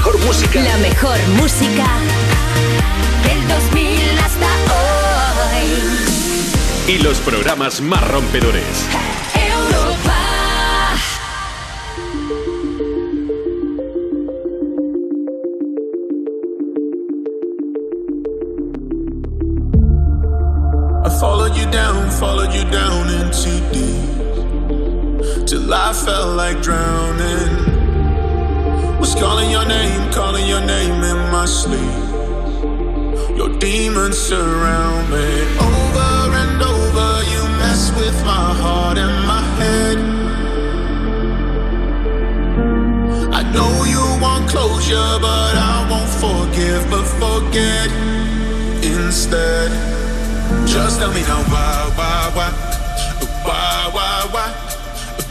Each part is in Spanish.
mejor música. La mejor música del 2000 hasta hoy. Y los programas más rompedores. Europa. I followed you down, followed you down into deep. Till I felt like drowning. Was calling your name, calling your name in my sleep. Your demons surround me. Over and over, you mess with my heart and my head. I know you want closure, but I won't forgive, but forget instead. Just tell me now why, why,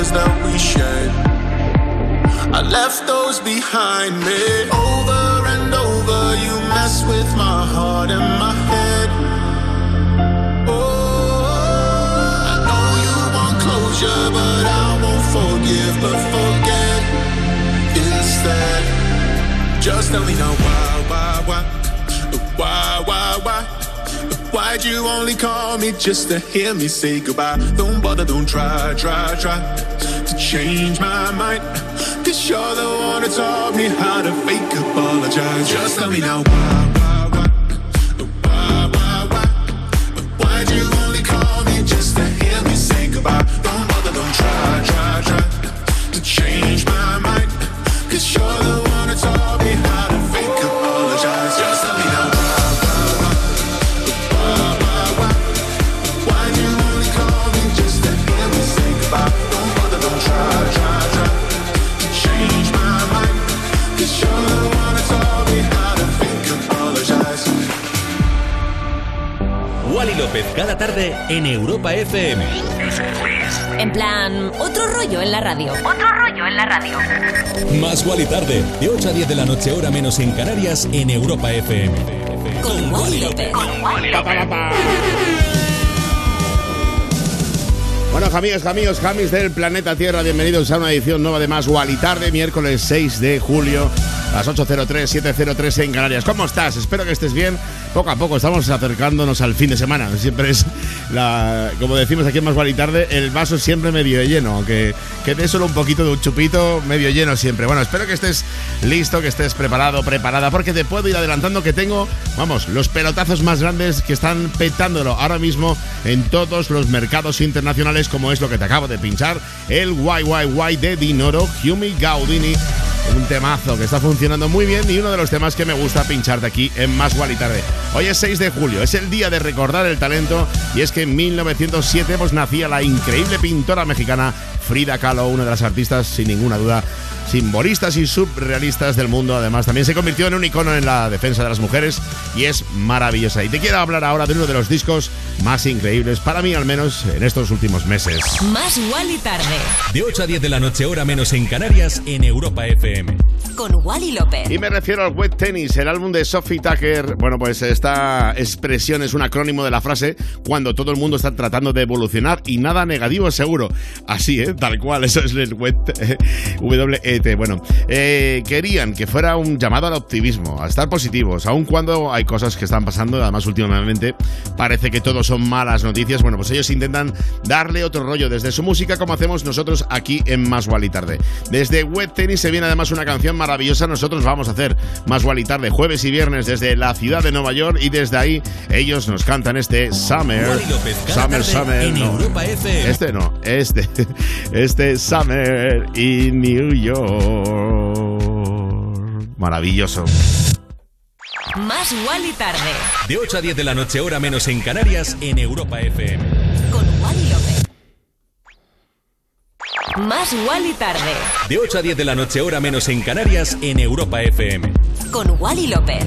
of that we shed. I left those behind me. Over and over, you mess with my heart and my head. Oh, I know you want closure, but I won't forgive, but forget instead. Just tell me now why, why, why, why, why, why? Why'd you only call me just to hear me say goodbye? Don't bother, don't try, try, try change my mind. Cause you're the one that taught me how to fake apologize. Just tell me now why, López tarde en Europa FM. En plan, otro rollo en la radio. Otro rollo en la radio. Más Wally tarde, de 8 a 10 de la noche, hora menos en Canarias, en Europa FM. Con Wally López. Bueno, amigos, amigos, jamis del planeta Tierra, bienvenidos a una edición nueva de Más Wally Tarde, miércoles 6 de julio, a las 8.03, 7.03 en Canarias. ¿Cómo estás? Espero que estés bien. Poco a poco estamos acercándonos al fin de semana. Siempre es, la, como decimos aquí en Más Wally Tarde, el vaso siempre medio lleno, aunque quede solo un poquito de un chupito, medio lleno siempre. Bueno, espero que estés listo, que estés preparado, preparada, porque te puedo ir adelantando que tengo, vamos, los pelotazos más grandes que están petándolo ahora mismo en todos los mercados internacionales, como es lo que te acabo de pinchar, el YYY de Dinoro, Humi Gaudini. Un temazo que está funcionando muy bien y uno de los temas que me gusta pincharte aquí en Más y Tarde. Hoy es 6 de julio, es el día de recordar el talento y es que en 1907 pues nacía la increíble pintora mexicana Frida Kahlo, una de las artistas sin ninguna duda simbolistas y surrealistas del mundo. Además, también se convirtió en un icono en la defensa de las mujeres y es maravillosa. Y te quiero hablar ahora de uno de los discos más increíbles, para mí al menos, en estos últimos meses. Más Wally tarde. De 8 a 10 de la noche, hora menos en Canarias, en Europa FM. Con Wally López. Y me refiero al Wet Tennis, el álbum de Sophie Tucker. Bueno, pues esta expresión es un acrónimo de la frase cuando todo el mundo está tratando de evolucionar y nada negativo seguro. Así, ¿eh? Tal cual, eso es el Wet W aceite. Bueno, eh, querían que fuera un llamado al optimismo, a estar positivos, aun cuando hay cosas que están pasando, además últimamente parece que todo son malas noticias. Bueno, pues ellos intentan darle otro rollo desde su música, como hacemos nosotros aquí en Más y Tarde. Desde Web Tennis se viene además una canción maravillosa. Nosotros vamos a hacer Más y Tarde jueves y viernes desde la ciudad de Nueva York y desde ahí ellos nos cantan este Summer. Summer, Summer. En Europa FM. Este no, este. Este Summer in New York. Maravilloso. Más y Tarde. De 8 a 10 de la noche, hora menos en Canarias, en Europa FM. Con Wally López. Más y Tarde. De 8 a 10 de la noche, hora menos en Canarias, en Europa FM. Con Wally López.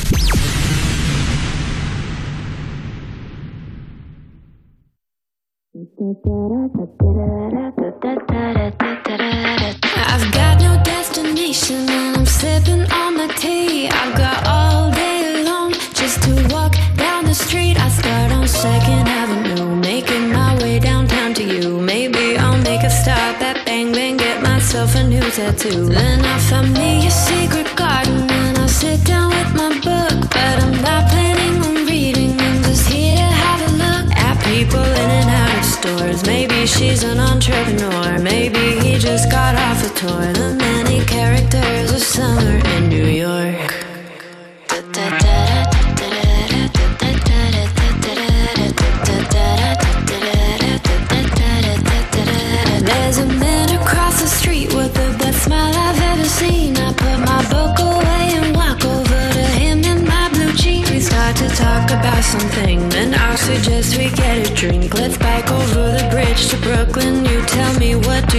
Drink. Let's bike over the bridge to Brooklyn. You tell me what do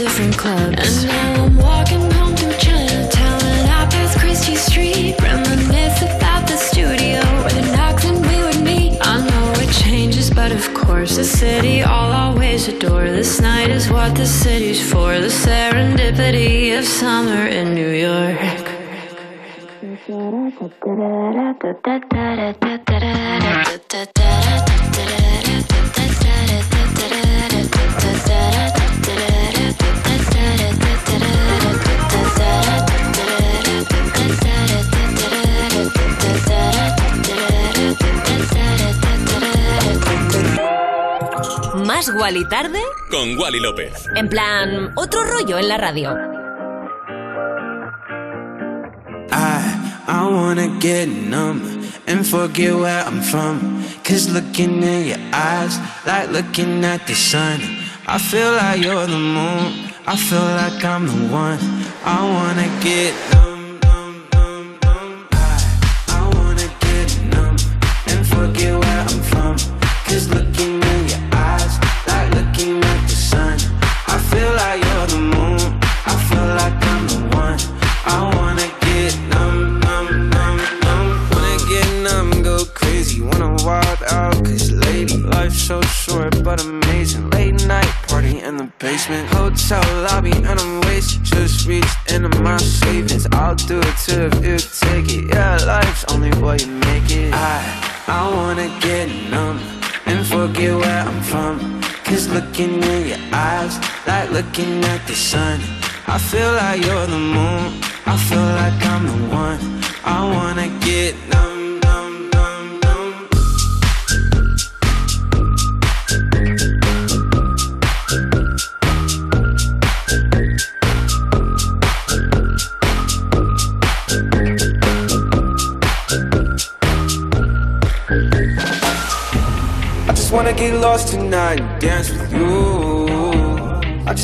different clubs. And now I'm walking home to Chinatown and I pass Christie Street. Reminisce about the studio where the knocks and we would meet. I know it changes, but of course, the city I'll always adore. This night is what the city's for. The serendipity of summer in New York. Wally Tarde. Con Wally López. En plan, otro rollo en la radio. I, I wanna get numb and forget where I'm from. Cause looking in your eyes, like looking at the sun. I feel like you're the moon. I feel like I'm the one. I wanna get numb, numb, looking at the sun. I feel like you're the moon. I feel like I'm the one. I wanna get numb, numb, numb, numb. I just wanna get lost tonight and dance with you.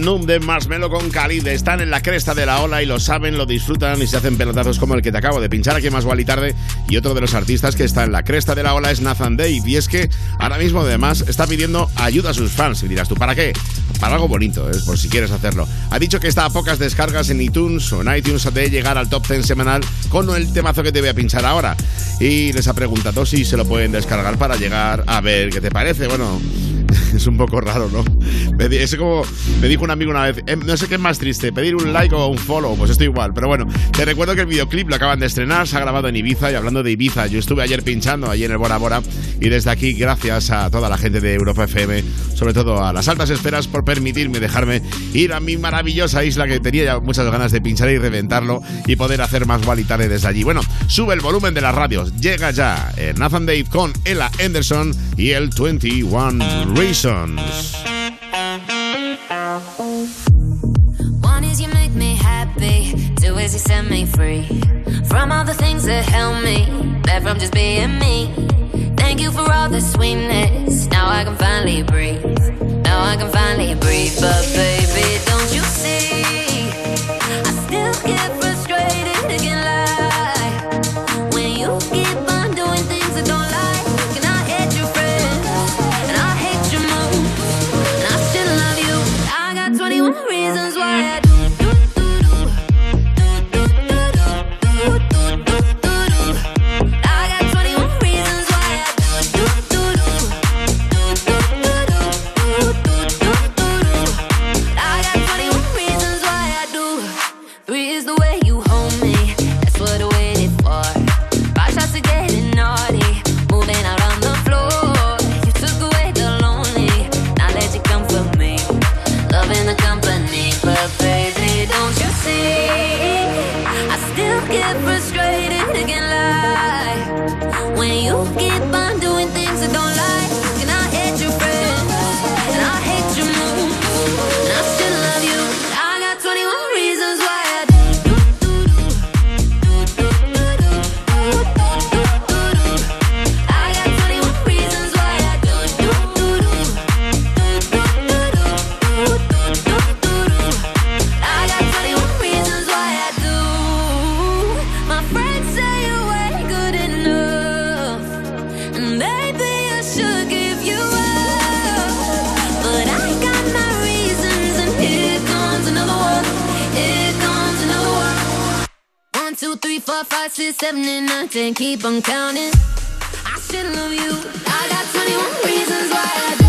Noom de Marshmello con Khalid. Están en la cresta de la ola y lo saben, lo disfrutan y se hacen pelotazos como el que te acabo de pinchar aquí Más Wally Tarde. Y otro de los artistas que está en la cresta de la ola es Nathan Dave. Y es que ahora mismo además está pidiendo ayuda a sus fans. Y dirás tú, ¿para qué? Para algo bonito, es por si quieres hacerlo. Ha dicho que está a pocas descargas en iTunes o en iTunes de llegar al top 10 semanal con el temazo que te voy a pinchar ahora. Y les ha preguntado si se lo pueden descargar para llegar a ver qué te parece. Bueno, es un poco raro, ¿no? Es como me dijo un amigo una vez, "Em, no sé qué es más triste, pedir un like o un follow, pues estoy igual, pero bueno, te recuerdo que el videoclip lo acaban de estrenar, se ha grabado en Ibiza y hablando de Ibiza, yo estuve ayer pinchando allí en el Bora Bora y desde aquí gracias a toda la gente de Europa FM, sobre todo a las altas esferas por permitirme dejarme ir a mi maravillosa isla que tenía ya muchas ganas de pinchar y reventarlo y poder hacer más Wally tarde desde allí. Bueno, sube el volumen de las radios, llega ya eh, Nathan Dave con Ella Anderson y el 21 Reasons. One is you make me happy, two is you set me free from all the things that held me back from just being me. Thank you for all the sweetness. Now I can finally breathe. Now I can finally breathe. But baby, don't you see? I still get to 79, then keep on counting. I still love you. I got 21 reasons why I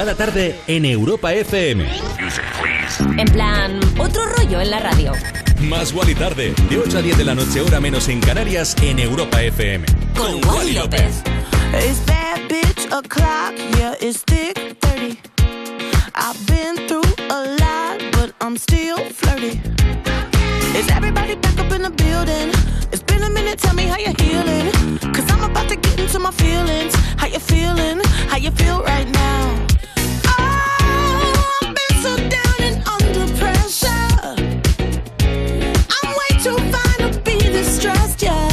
cada tarde en Europa FM. En plan, otro rollo en la radio. Más Wally tarde, de 8 a 10 de la noche, hora menos en Canarias, en Europa FM. Con Wally López. It's bad bitch o'clock, yeah, it's thick 30. I've been through a lot, but I'm still flirty. Is everybody back up in the building? It's been a minute, tell me how you're healing. Cause I'm about to get into my feelings. How you feeling? How you feel right now? just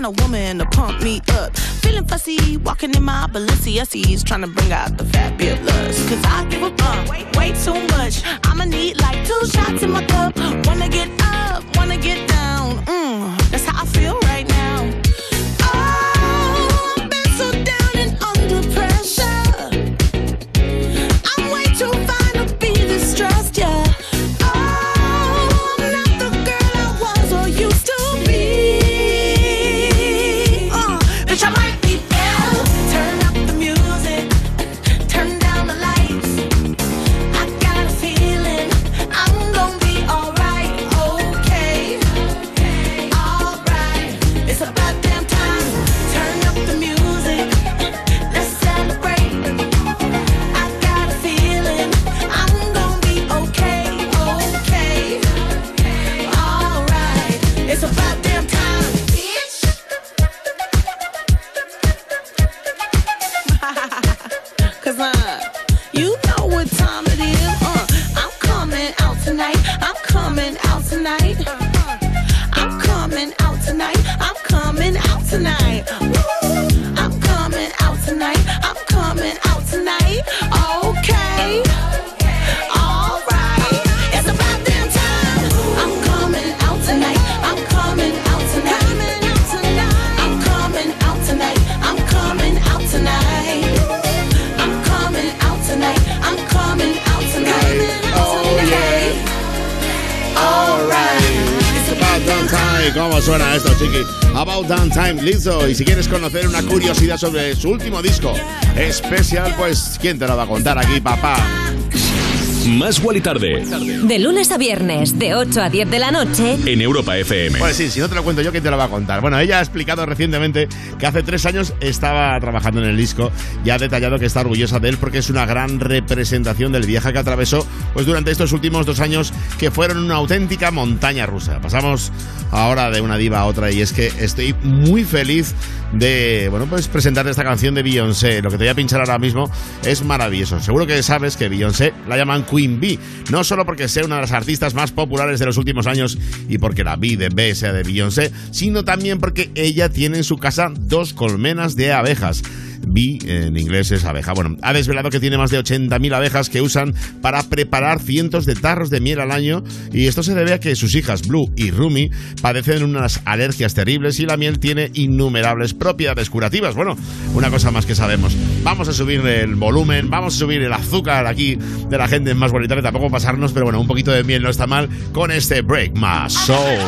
man or woman to pump me up. Feeling fussy, walking in my Balenciennes, trying to bring out the fabulous. Cause I give a fuck way, way too much. I'ma need like two shots in my cup. Wanna get up, wanna get down. ¿Cómo suena esto, chiqui? About damn time, Lizzo. Y si quieres conocer una curiosidad sobre su último disco especial, pues ¿quién te lo va a contar aquí, papá? Más Wally tarde, De lunes a viernes, de 8 a 10 de la noche. en Europa FM. Pues sí, si no te lo cuento yo, ¿quién te lo va a contar? Bueno, ella ha explicado recientemente que hace tres años estaba trabajando en el disco y ha detallado que está orgullosa de él porque es una gran representación del viaje que atravesó pues durante estos últimos dos años que fueron una auténtica montaña rusa. Pasamos ahora de una diva a otra y es que estoy muy feliz de, bueno, pues presentarte esta canción de Beyoncé. Lo que te voy a pinchar ahora mismo es maravilloso. Seguro que sabes que Beyoncé la llaman Queen Bee, no solo porque sea una de las artistas más populares de los últimos años y porque la B de B sea de Beyoncé, sino también porque ella tiene en su casa dos colmenas de abejas. Bee en inglés es abeja. Bueno, ha desvelado que tiene más de 80.000 abejas que usan para preparar cientos de tarros de miel al año y esto se debe a que sus hijas Blue y Rumi padecen unas alergias terribles y la miel tiene innumerables propiedades curativas. Bueno, una cosa más que sabemos. Vamos a subir el volumen, vamos a subir el azúcar aquí de la gente en más bonita, que tampoco pasarnos, pero bueno, un poquito de miel no está mal con este Break My Soul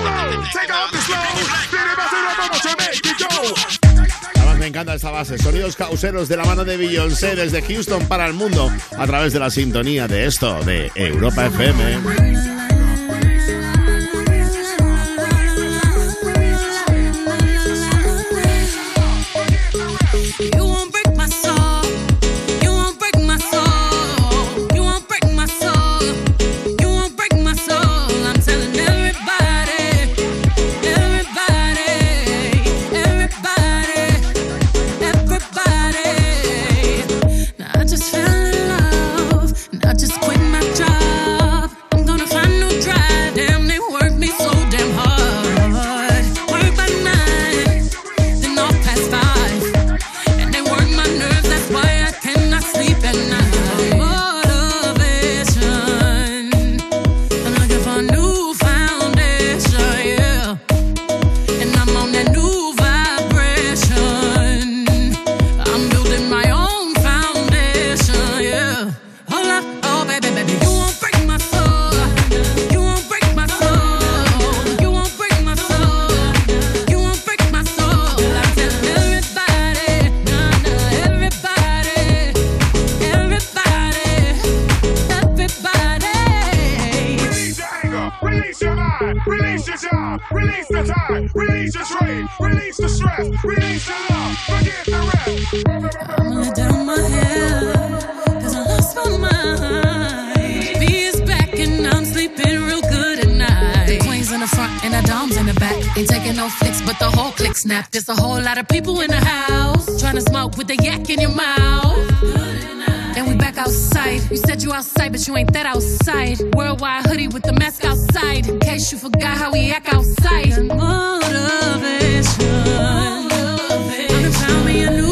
me encanta esta base. Sonidos causeros de la mano de Beyoncé desde Houston para el mundo a través de la sintonía de esto, de Europa FM. Snap, there's a whole lot of people in the house. Trying to smoke with a yak in your mouth. And we back outside. You said you outside, but you ain't that outside. Worldwide hoodie with the mask outside. In case you forgot how we act outside. Motivation. Motivation. I'm me a new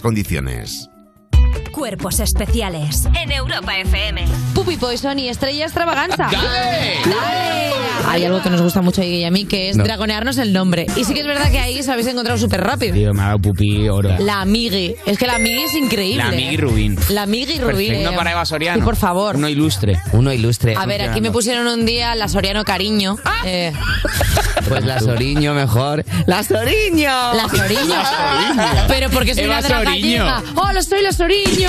condiciones. Cuerpos especiales en Europa FM. Puppy Poison y Estrella Extravaganza. ¡Dale! ¡Dale! Hay algo que nos gusta mucho a Iggy y a mí, que es No. dragonearnos el nombre. Y sí que es verdad que ahí os habéis encontrado súper rápido. Tío, me ha dado pupi oro. La Migui. Es que la Migui es increíble. La Migui Rubín. La Migui Rubín. Perfecto eh. para Eva Soriano. Sí, por favor. Uno ilustre. Uno ilustre. A ver, aquí me pusieron un día la Soriano Cariño. Eh, Pues la Soriño mejor. ¡La Soriño! la Soriño. Pero porque soy Eva una de la Soriño. gallega. ¡Hola, soy la Soriño!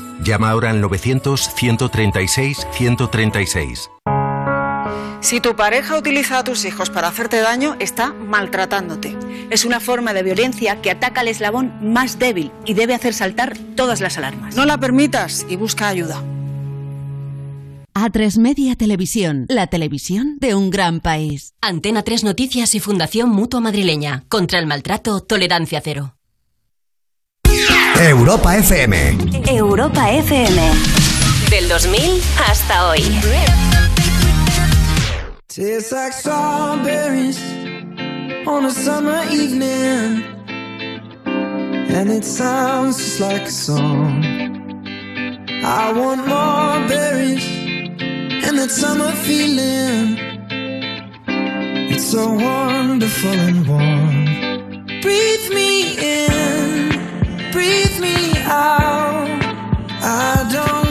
Llama ahora al 900-136-136. Si tu pareja utiliza a tus hijos para hacerte daño, está maltratándote. Es una forma de violencia que ataca al eslabón más débil y debe hacer saltar todas las alarmas. No la permitas y busca ayuda. A3 Media Televisión, la televisión de un gran país. Antena 3 Noticias y Fundación Mutua Madrileña. Contra el maltrato, tolerancia cero. Europa FM. Europa FM. Del 2000 hasta hoy. Tastes like strawberries on a summer evening, and it sounds just like a song. I want more berries and that summer feeling. It's so wonderful and warm. Breathe me in, breathe me out. I don't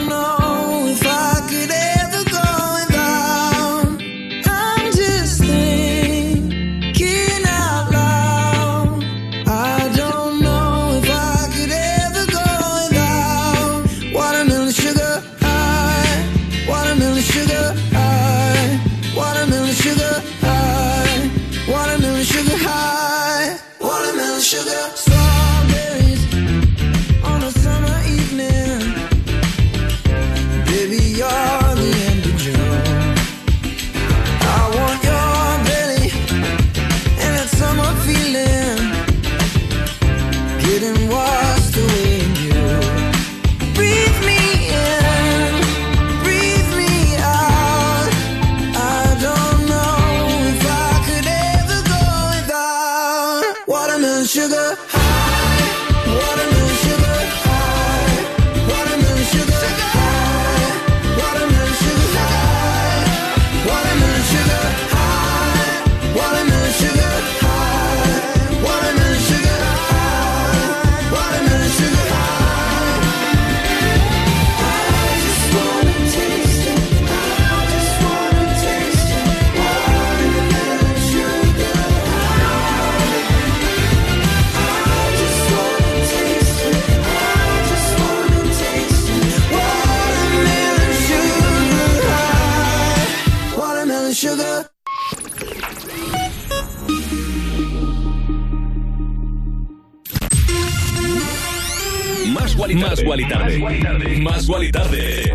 Más Wally Tarde. Más Wally Tarde.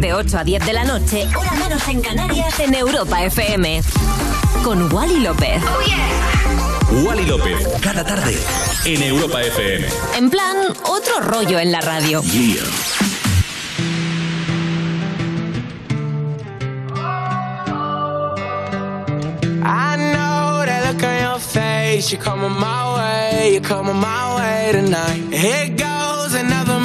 De 8 a 10 de la noche, hora menos en Canarias, en Europa FM. Con Wally López. Wally López, cada tarde. En Europa FM. En plan, otro rollo en la radio. I know that look on your face. You're coming my way. You're coming my way tonight. Here goes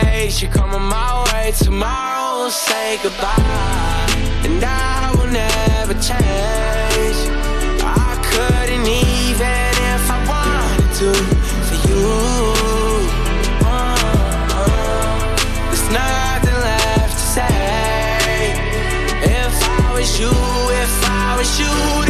face. You're coming my way. Tomorrow we'll say goodbye. And I will never change. I couldn't even if I wanted to for you. Uh-uh. There's nothing left to say. If I was you, if I was you,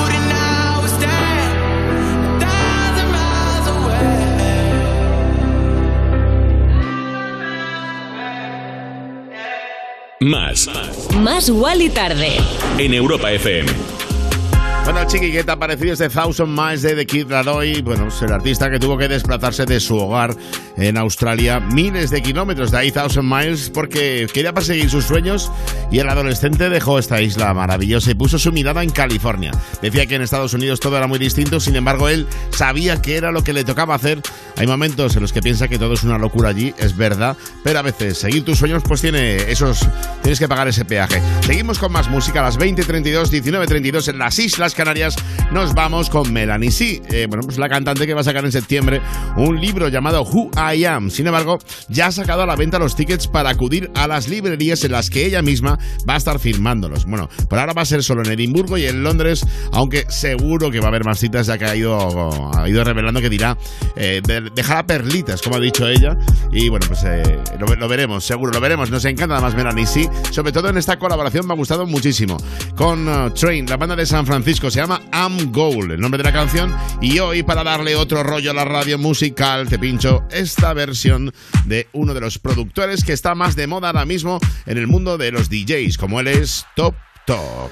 Más. Más Wally Tarde. En Europa FM. Bueno, Chiqui, ¿qué te ha parecido este Thousand Miles de The Kid Laroi? Bueno, es el artista que tuvo que desplazarse de su hogar en Australia miles de kilómetros, de ahí Thousand Miles, porque quería perseguir sus sueños y el adolescente dejó esta isla maravillosa y puso su mirada en California. Decía que en Estados Unidos todo era muy distinto, sin embargo él sabía que era lo que le tocaba hacer. Hay momentos en los que piensa que todo es una locura allí, es verdad, pero a veces seguir tus sueños pues tiene esos, tienes que pagar ese peaje. Seguimos con más música a las 20.32, 19.32 en las Islas Canarias. Nos vamos con Melanie C. Eh, bueno, pues la cantante que va a sacar en septiembre un libro llamado Who I Am. Sin embargo, ya ha sacado a la venta los tickets para acudir a las librerías en las que ella misma va a estar firmándolos. Bueno, por ahora va a ser solo en Edimburgo y en Londres, aunque seguro que va a haber más citas ya que ha ido, ha ido revelando que dirá eh, de- dejará perlitas, como ha dicho ella. Y bueno, pues eh, lo, veremos, seguro, lo veremos. Nos encanta además Melanie C. Sobre todo en esta colaboración me ha gustado muchísimo. Con Train, la banda de San Francisco, se llama Am Goal, el nombre de la canción. Y hoy, para darle otro rollo a la radio musical, te pincho esta versión de uno de los productores que está más de moda ahora mismo en el mundo de los DJs, como él es Top Talk.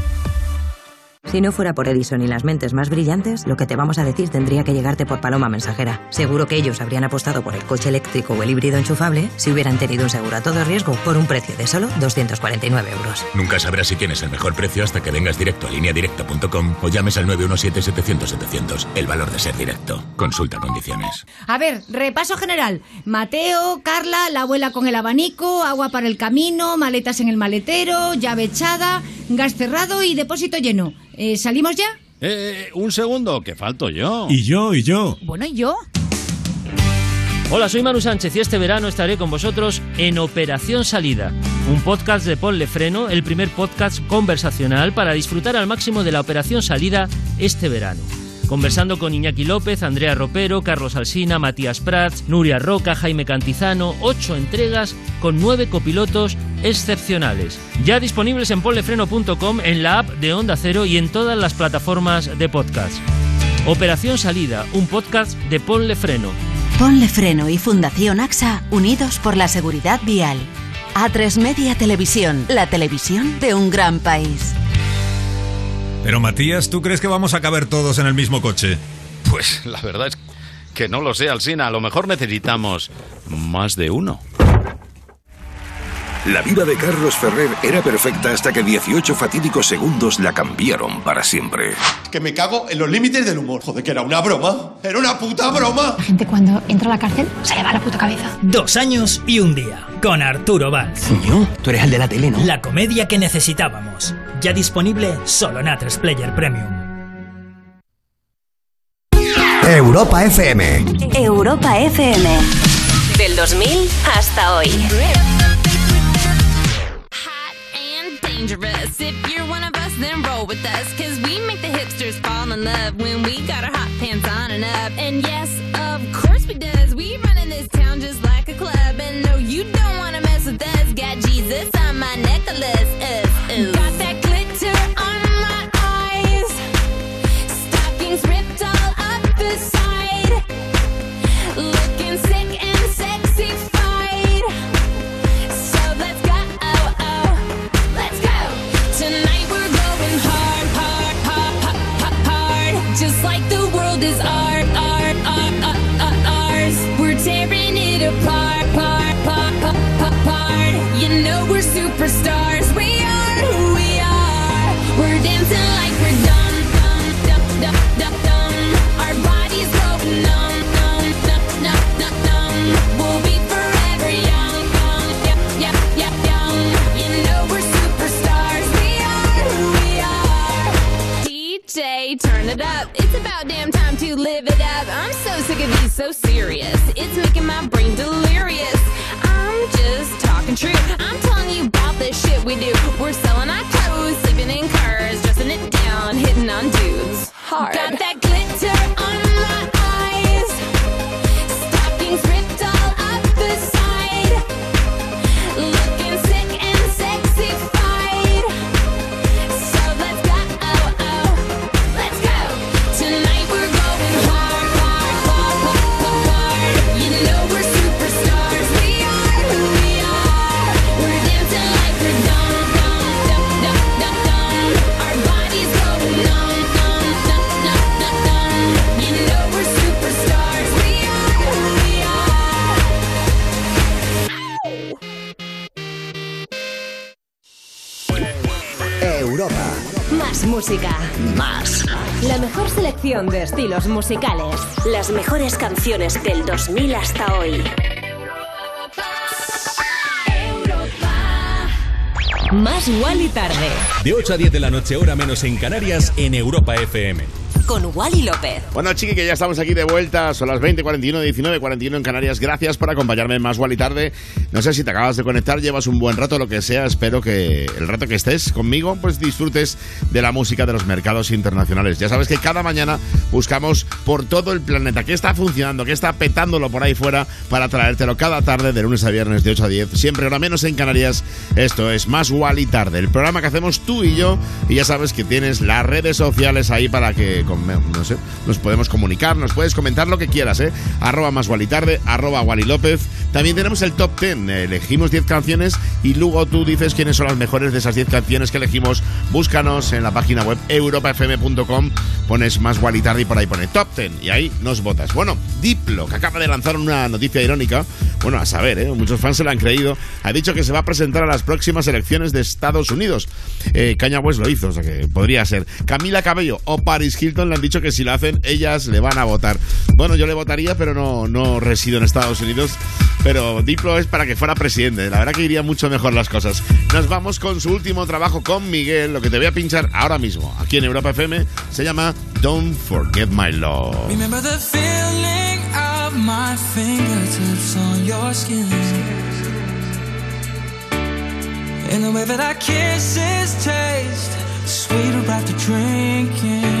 Si no fuera por Edison y las mentes más brillantes, lo que te vamos a decir tendría que llegarte por paloma mensajera. Seguro que ellos habrían apostado por el coche eléctrico o el híbrido enchufable si hubieran tenido un seguro a todo riesgo por un precio de solo 249 euros. Nunca sabrás si tienes el mejor precio hasta que vengas directo a lineadirecta.com o llames al 917-700-700. El valor de ser directo. Consulta condiciones. A ver, repaso general. Mateo, Carla, la abuela con el abanico, agua para el camino, maletas en el maletero, llave echada, gas cerrado y depósito lleno. Eh, ¿Salimos ya? Eh, un segundo, que falto yo. Y yo, y yo. Bueno, ¿y yo? Hola, soy Manu Sánchez y este verano estaré con vosotros en Operación Salida, un podcast de Ponle Freno, el primer podcast conversacional para disfrutar al máximo de la Operación Salida este verano. Conversando con Iñaki López, Andrea Ropero, Carlos Alsina, Matías Prats, Nuria Roca, Jaime Cantizano, ocho entregas con nueve copilotos excepcionales. Ya disponibles en ponlefreno.com, en la app de Onda Cero y en todas las plataformas de podcast. Operación Salida, un podcast de Ponle Freno. Ponle Freno y Fundación AXA unidos por la seguridad vial. A3 Media Televisión, la televisión de un gran país. Pero Matías, ¿tú crees que vamos a caber todos en el mismo coche? Pues la verdad es que no lo sé, Alsina. A lo mejor necesitamos más de uno. La vida de Carlos Ferrer era perfecta hasta que 18 fatídicos segundos la cambiaron para siempre. Que me cago en los límites del humor. Joder, que era una broma. Era una puta broma. La gente cuando entra a la cárcel se le va la puta cabeza. Dos años y un día, con Arturo Valls. Yo, tú eres el de la tele, ¿no? La comedia que necesitábamos. Ya disponible solo en A3 Player Premium. Europa FM. Europa FM. Del 2000 hasta hoy. Dangerous. If you're one of us, then roll with us. Cause we make the hipsters fall in love when we got our hot pants on and up. And yes, it up. It's about damn time to live it up. I'm so sick of these so serious. It's making my brain delirious. I'm just talking true. I'm telling you about the shit we do. We're selling música. Más. La mejor selección de estilos musicales. Las mejores canciones del 2000 hasta hoy. Más igual y tarde. De 8 a 10 de la noche, hora menos en Canarias, en Europa FM. Con Wally López. Bueno, chiqui, que ya estamos aquí de vuelta. Son las 20.41, 19.41 en Canarias. Gracias por acompañarme en Más Wally Tarde. No sé si te acabas de conectar, llevas un buen rato, lo que sea. Espero que el rato que estés conmigo, pues disfrutes de la música de los mercados internacionales. Ya sabes que cada mañana buscamos por todo el planeta qué está funcionando, qué está petándolo por ahí fuera para traértelo cada tarde de lunes a viernes de 8 a 10. Siempre hora menos en Canarias. Esto es Más Wally Tarde, el programa que hacemos tú y yo. Y ya sabes que tienes las redes sociales ahí para que, no sé, nos podemos comunicar, nos puedes comentar lo que quieras, ¿eh? Arroba Más Wally Tarde, arroba Wally López. También tenemos el top 10. Elegimos 10 canciones y luego tú dices quiénes son las mejores de esas 10 canciones que elegimos. Búscanos en la página web europafm.com, pones Más Wally Tarde y por ahí pone top 10 y ahí nos votas. Bueno, Diplo, que acaba de lanzar una noticia irónica, bueno, a saber, ¿eh? muchos fans se lo han creído, ha dicho que se va a presentar a las próximas elecciones de Estados Unidos. Eh, Kanye West lo hizo, o sea que podría ser. Camila Cabello o Paris Hilton le han dicho que si lo hacen, ellas le van a votar. Bueno, yo le votaría, pero no, no resido en Estados Unidos. Pero Diplo es para que fuera presidente. La verdad que iría mucho mejor las cosas. Nos vamos con su último trabajo con Miguel. Lo que te voy a pinchar ahora mismo, aquí en Europa FM, se llama Don't Forget My Love. Remember the feeling of my fingertips on your skin. And the way that our kisses taste sweeter after drinking.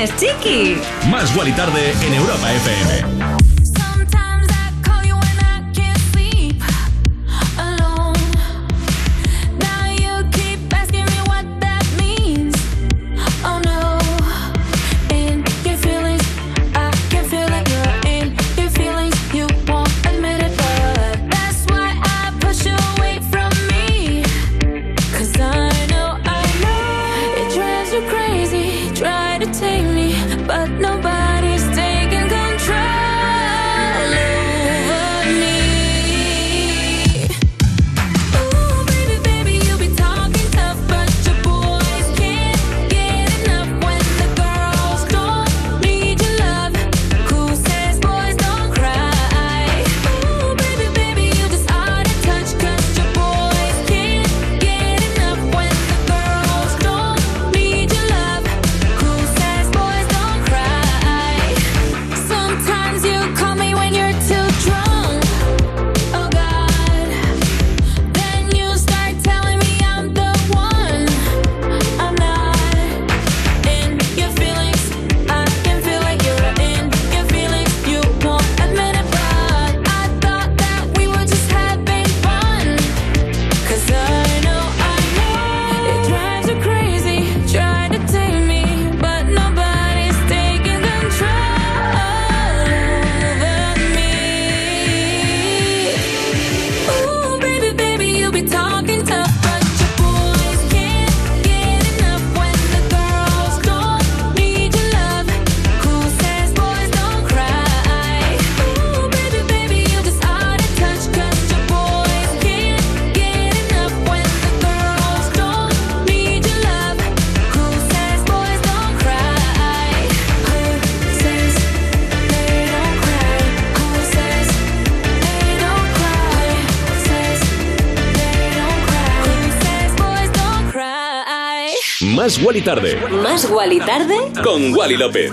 Tienes, chiqui. Más Wally Tarde en Europa FM. Wally Tarde. Más Wally tarde. Con Wally López.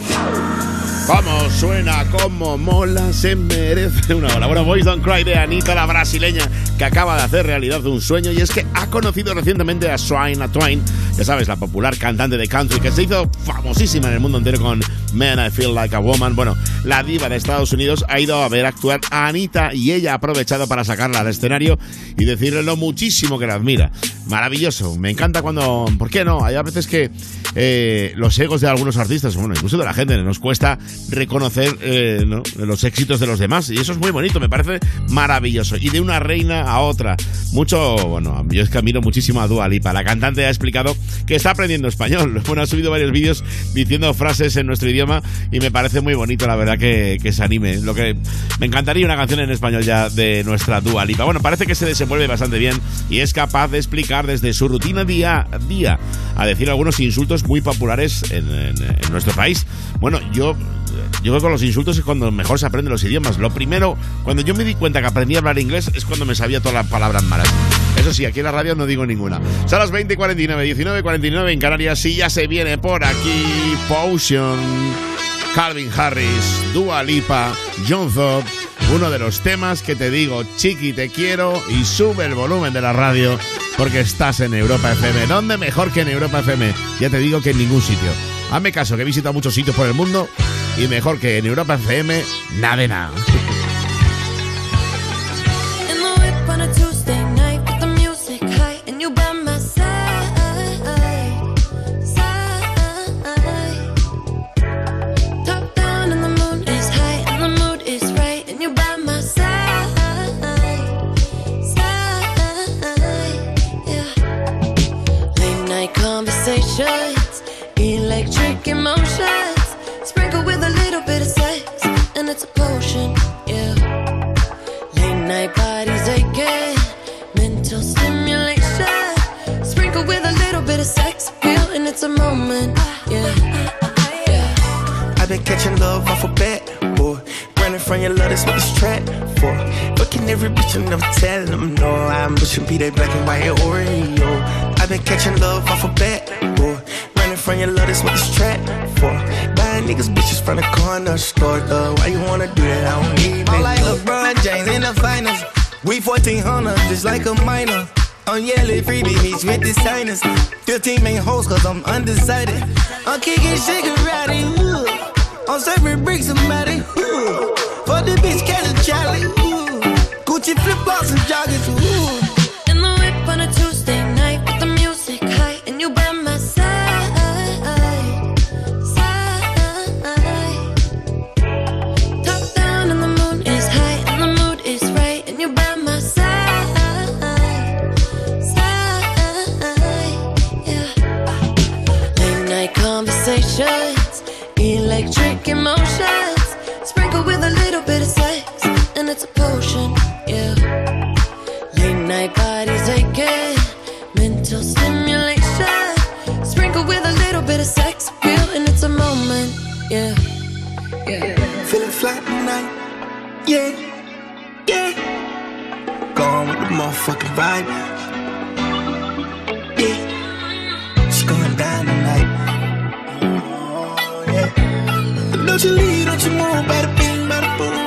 Cómo suena, cómo mola, se merece una hora. Bueno, Boys Don't Cry de Anita, la brasileña, que acaba de hacer realidad un sueño y es que ha conocido recientemente a Swine Twain, ya sabes, la popular cantante de country que se hizo famosísima en el mundo entero con Man I Feel Like a Woman. Bueno, la diva de Estados Unidos ha ido a ver actuar a Anita y ella ha aprovechado para sacarla al escenario y decirle lo muchísimo que la admira. Maravilloso, me encanta cuando... ¿Por qué no? Hay a veces que eh, los egos de algunos artistas, bueno, incluso de la gente, nos cuesta reconocer eh, los éxitos de los demás. Y eso es muy bonito, me parece maravilloso. Y de una reina a otra. Mucho, bueno, yo es que admiro muchísimo a Dua Lipa. La cantante ha explicado que está aprendiendo español. Bueno, ha subido varios vídeos diciendo frases en nuestro idioma y me parece muy bonito, la verdad, que, que se anime. Lo que me encantaría una canción en español ya de nuestra Dua Lipa. Bueno, parece que se desenvuelve bastante bien y es capaz de explicar desde su rutina día a día a decir algunos insultos muy populares en, en- en nuestro país. Bueno, yo yo creo que con los insultos es cuando mejor se aprenden los idiomas. Lo primero, cuando yo me di cuenta que aprendí a hablar inglés es cuando me sabía todas las palabras malas. Eso sí, aquí en la radio no digo ninguna. Son las 20.49, 19.49 en Canarias y ya se viene por aquí Potion, Calvin Harris, Dua Lipa, John Thorpe. Uno de los temas que te digo, chiqui, te quiero y sube el volumen de la radio porque estás en Europa FM. ¿Dónde mejor que en Europa FM? Ya te digo que en ningún sitio. Hazme caso, que he visitado muchos sitios por el mundo y mejor que en Europa FM, nada de nada. Every never tell them no. I'm pushing be that black and white Oreo. I've been catching love off a bat, boy. Running from your love, that's what this trap for. Buying niggas bitches from the corner store, though. Why you wanna do that? I don't need I'm like LeBron James in the finals. We 1400, just like a minor. I'm yelling freebie meets with the signers. 15 main hoes, cause I'm undecided. I'm kicking shit karate. Ooh. I'm serving bricks, somebody. Ooh. For the bitch, catch a Charlie. Gucci flip flops and joggers. Ooh. In the whip on a Tuesday night with the music high, and you by my side, side. Top down and the moon is high, and the mood is right, and you by my side, side. Yeah. Late night conversations, electric emotions, motherfucking vibe. Yeah. It's going down tonight. Oh. Don't you leave, don't you move, better bing, better boom,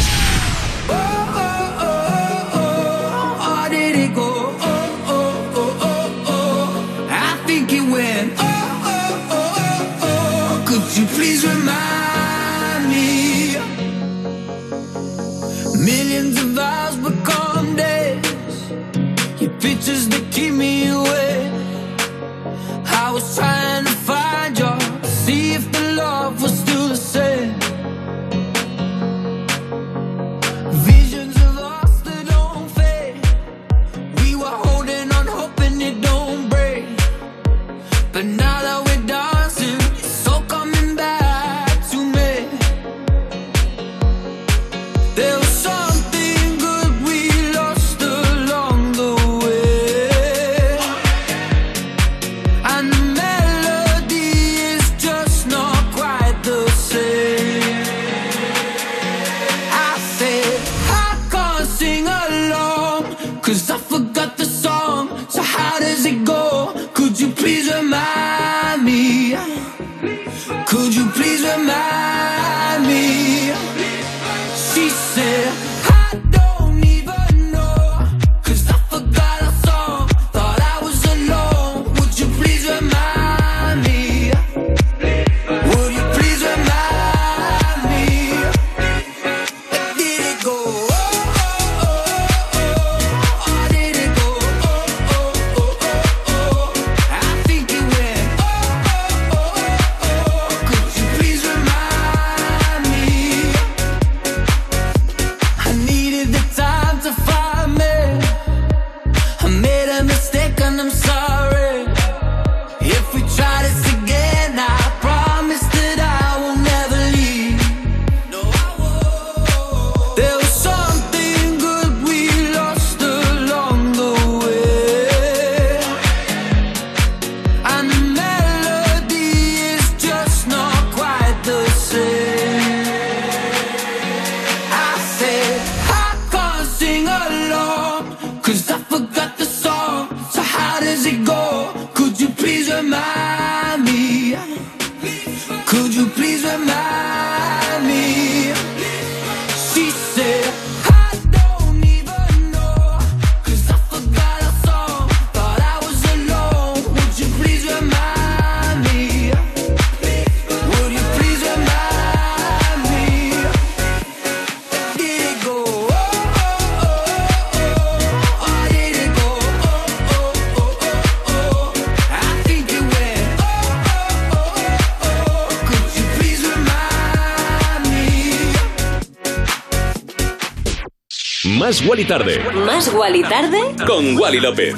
Más Wally Tarde. Más Wally Tarde. Con Wally López.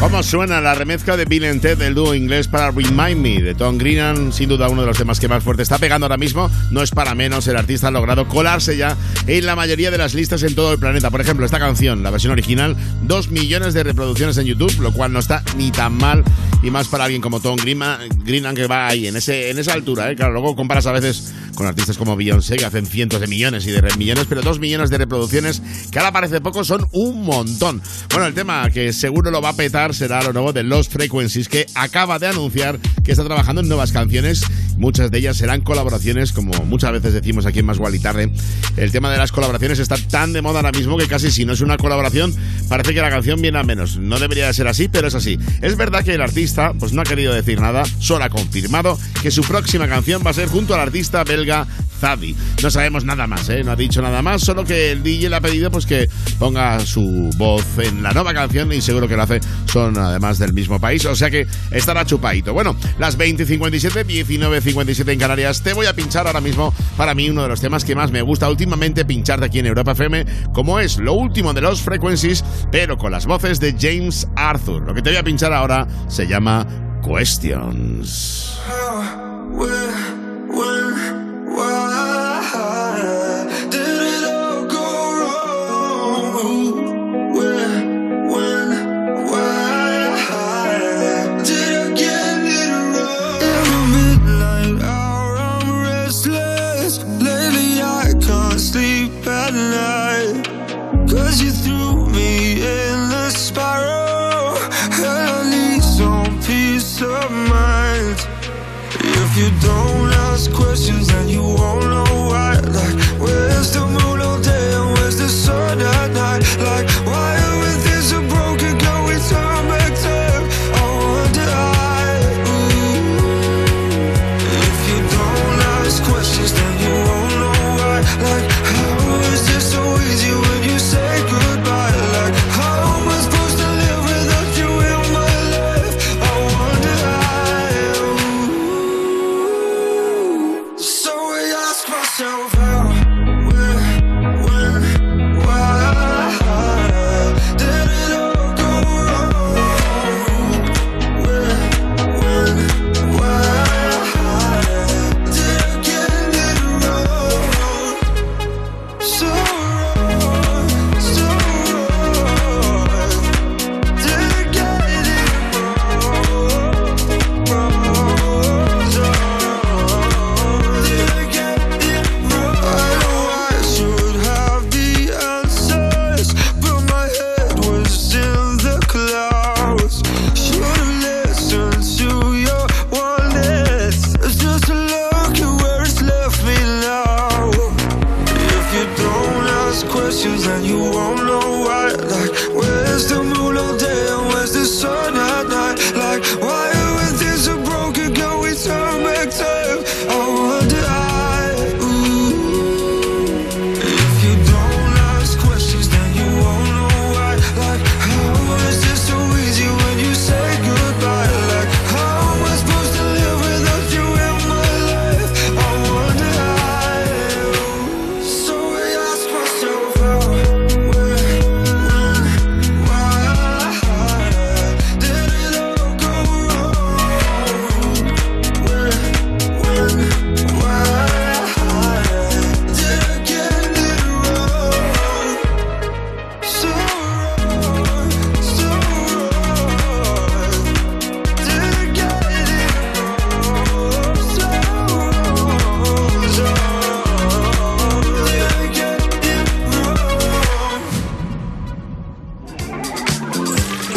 ¿Cómo suena la remezcla de Bill and Ted del dúo inglés para Remind Me de Tom Greenan? Sin duda uno de los temas que más fuerte está pegando ahora mismo. No es para menos, el artista ha logrado colarse ya en la mayoría de las listas en todo el planeta. Por ejemplo, esta canción, la versión original, dos millones de reproducciones en YouTube, lo cual no está ni tan mal. Y más para alguien como Tom Greenan, Greenan que va ahí, en, ese, en esa altura. ¿eh? Claro, luego comparas a veces con artistas como Beyoncé que hacen cientos de millones y de millones, pero dos millones de reproducciones, que ahora parece poco, son un montón. Bueno, el tema que seguro lo va a petar será lo nuevo de Lost Frequencies, que acaba de anunciar que está trabajando en nuevas canciones. Muchas de ellas serán colaboraciones, como muchas veces decimos aquí en Más y Tarde. El tema de las colaboraciones está tan de moda ahora mismo que casi si no es una colaboración, parece que la canción viene a menos. No debería de ser así, pero es así. Es verdad que el artista pues no ha querido decir nada, solo ha confirmado que su próxima canción va a ser junto al artista belga Zadi. No sabemos nada más, ¿eh? no ha dicho nada más, solo que el DJ le ha pedido pues que ponga su voz en la nueva canción y seguro que lo hace. Son además del mismo país, o sea que estará chupadito. Bueno, las 20.57, 19.57 en Canarias. Te voy a pinchar ahora mismo para mí uno de los temas que más me gusta últimamente pinchar de aquí en Europa FM, como es lo último de los Frequencies, pero con las voces de James Arthur. Lo que te voy a pinchar ahora se llama Questions. oceans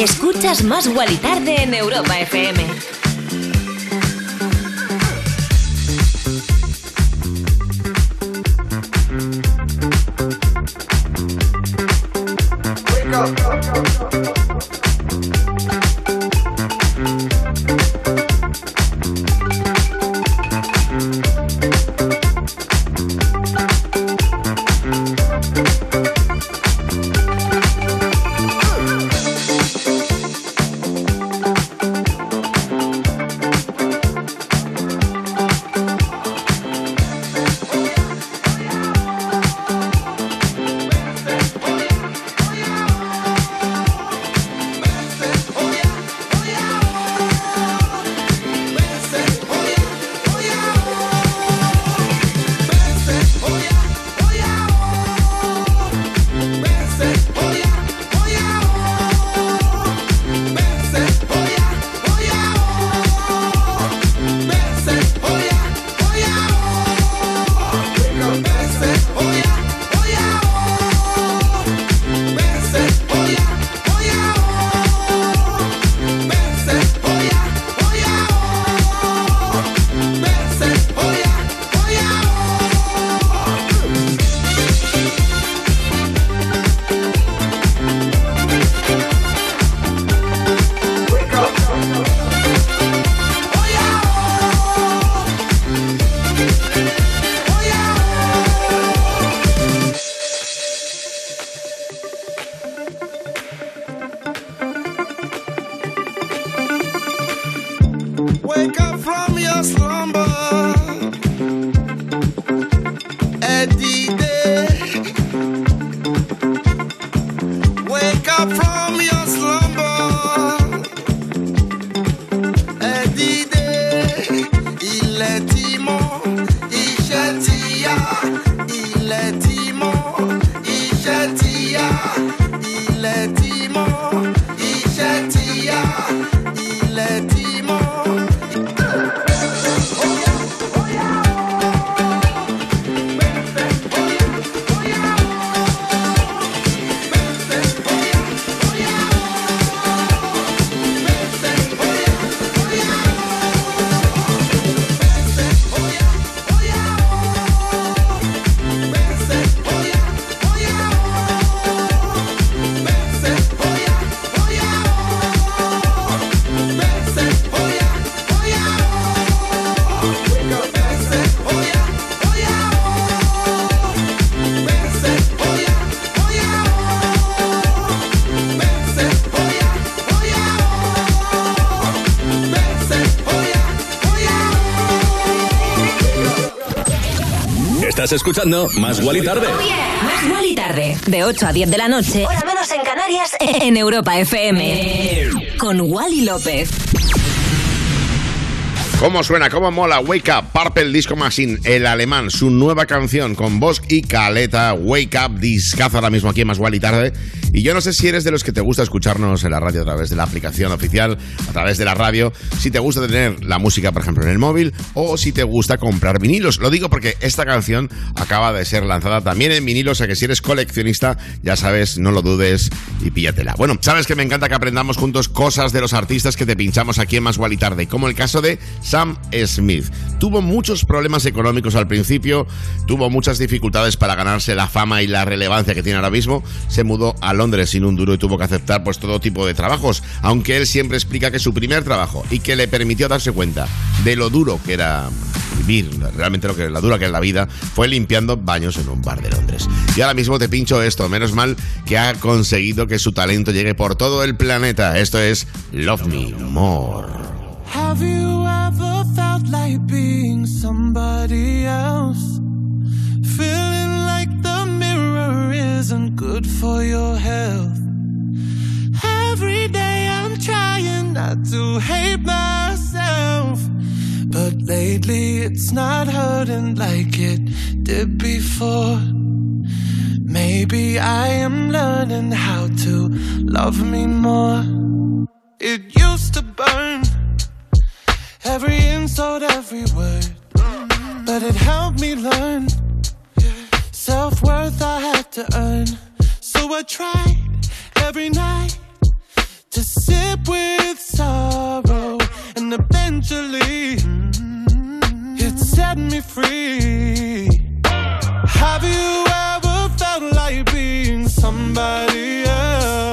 Escuchas Más Guali Tarde en Europa FM. Escuchando Más Guali Tarde. Más Guali Tarde, de 8 a 10 de la noche, hora menos en Canarias, en Europa FM. Con Wally López. ¿Cómo suena? ¿Cómo mola? Wake Up, Purple Disco Machine, el alemán, su nueva canción con voz y caleta. Wake Up, discazo ahora mismo aquí en Más y Tarde. Y yo no sé si eres de los que te gusta escucharnos en la radio a través de la aplicación oficial, a través de la radio, si te gusta tener la música, por ejemplo, en el móvil, o si te gusta comprar vinilos. Lo digo porque esta canción acaba de ser lanzada también en vinilo, o que si eres coleccionista, ya sabes, no lo dudes y píllatela. Bueno, sabes que me encanta que aprendamos juntos cosas de los artistas que te pinchamos aquí en Más y Tarde, como el caso de Sam Smith. Tuvo muchos problemas económicos al principio, tuvo muchas dificultades para ganarse la fama y la relevancia que tiene ahora mismo. Se mudó a Londres sin un duro y tuvo que aceptar pues todo tipo de trabajos, aunque él siempre explica que su primer trabajo y que le permitió darse cuenta de lo duro que era vivir, realmente lo que la dura que es la vida, fue limpiando baños en un bar de Londres. Y ahora mismo te pincho esto, menos mal que ha conseguido que su talento llegue por todo el planeta. Esto es Love Me More. Have you ever felt like being somebody else? Feeling like the mirror isn't good for your health. Every day I'm trying not to hate myself. But lately it's not hurting like it did before. Maybe I am learning how to love me more. It used to burn. Every insult, every word. But it helped me learn. Self worth I had to earn. So I tried every night to sip with sorrow, and eventually it set me free. Have you ever felt like being somebody else?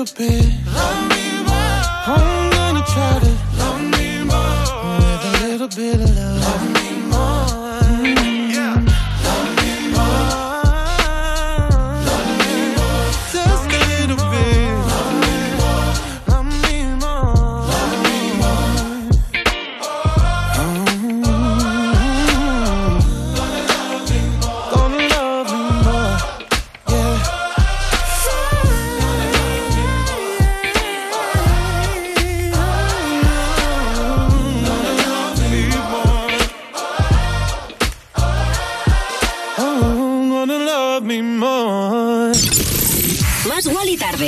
Little bit. Love me more. I'm gonna try to love me more with a little bit of love. Love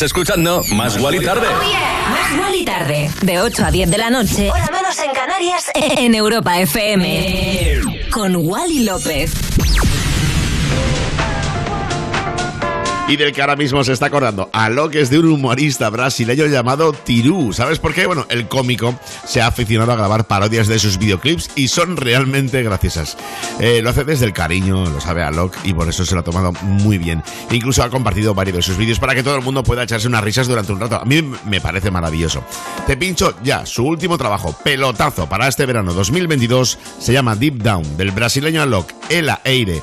Estás escuchando Más Guali Tarde. Más Guali Tarde. De 8 a 10 de la noche. Hora menos en Canarias. En Europa FM. Con Wally López. Y del que ahora mismo se está acordando, a lo que es de un humorista brasileño llamado Tirú. ¿Sabes por qué? Bueno, el cómico se ha aficionado a grabar parodias de sus videoclips y son realmente graciosas. Eh, lo hace desde el cariño, lo sabe Alok y por eso se lo ha tomado muy bien. Incluso ha compartido varios de sus vídeos para que todo el mundo pueda echarse unas risas durante un rato. A mí me parece maravilloso. Te pincho ya su último trabajo, pelotazo para este verano 2022, se llama Deep Down, del brasileño Alok, Ela Eire.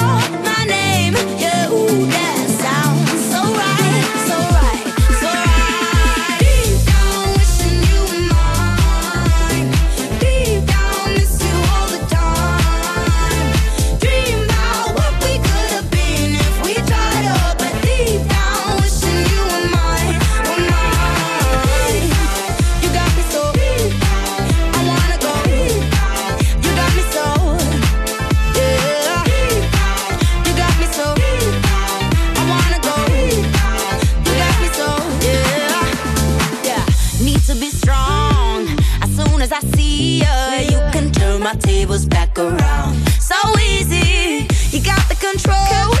my tables back around. So easy, you got the control.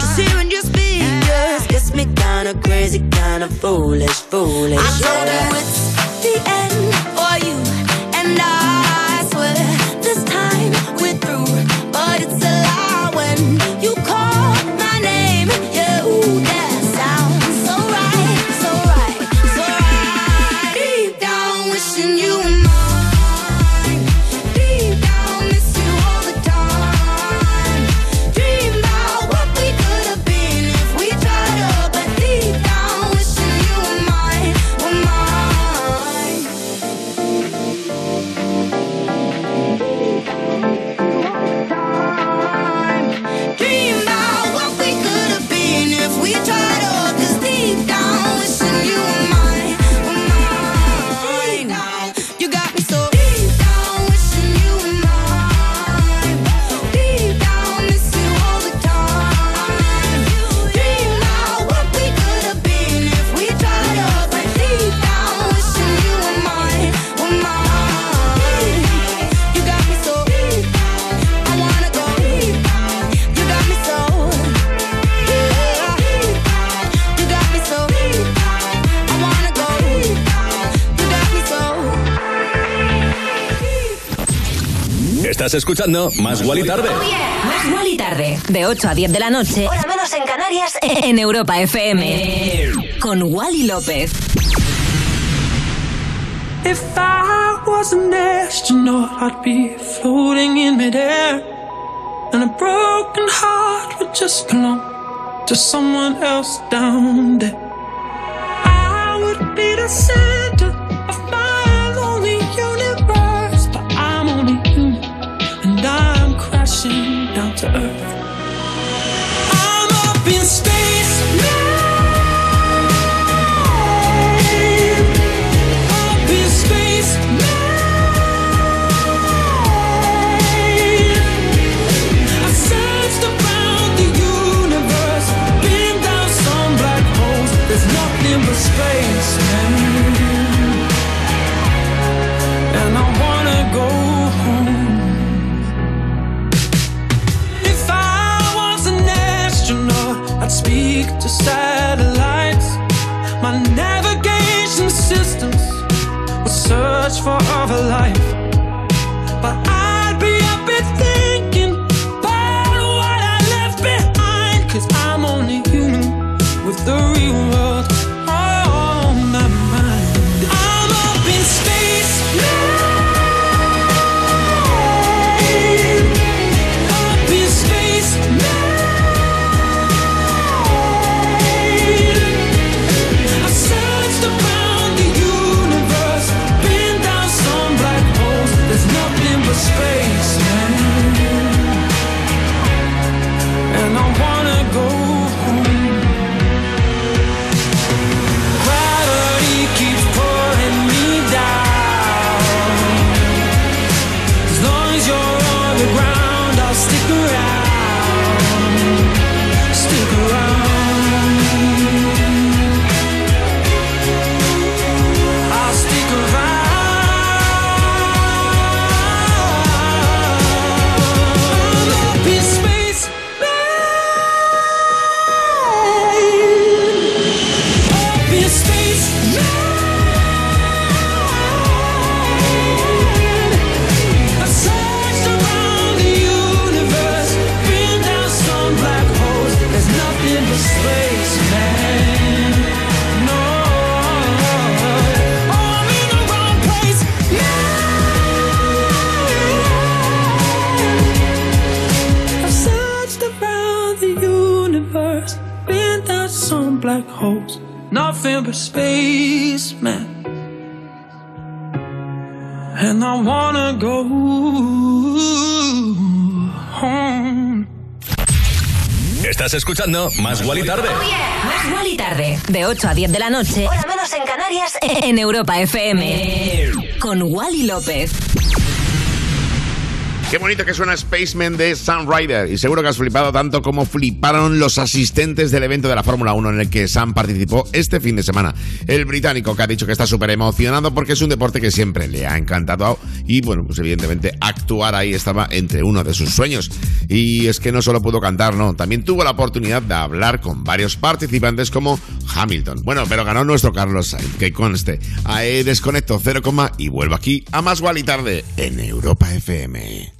Just hearing your speak just gets me kinda crazy, kinda foolish, foolish. I told you it's the end Estás escuchando Más Guali Tarde. Más Guali Tarde. De 8 a 10 de la noche. Hora menos en Canarias. En Europa FM. Con Wally López. If I was an astronaut, I'd be floating in midair. And a broken heart would just belong to someone else down there. I would be the center to search for other life. Nothing but space, man. And I wanna go home. Estás escuchando Más Guali Tarde. Más Guali Tarde. De 8 a 10 de la noche. Hora menos en Canarias. En Europa FM. Con Wally López. Qué bonito que suena Spaceman de Sam Ryder. Y seguro que has flipado tanto como fliparon los asistentes del evento de la Fórmula 1 en el que Sam participó este fin de semana. El británico que ha dicho que está súper emocionado porque es un deporte que siempre le ha encantado. Y bueno, pues evidentemente actuar ahí estaba entre uno de sus sueños. Y es que no solo pudo cantar, no. También tuvo la oportunidad de hablar con varios participantes como Hamilton. Bueno, pero ganó nuestro Carlos Sainz, que conste. Ahí desconecto 0, y vuelvo aquí a más y tarde en Europa FM.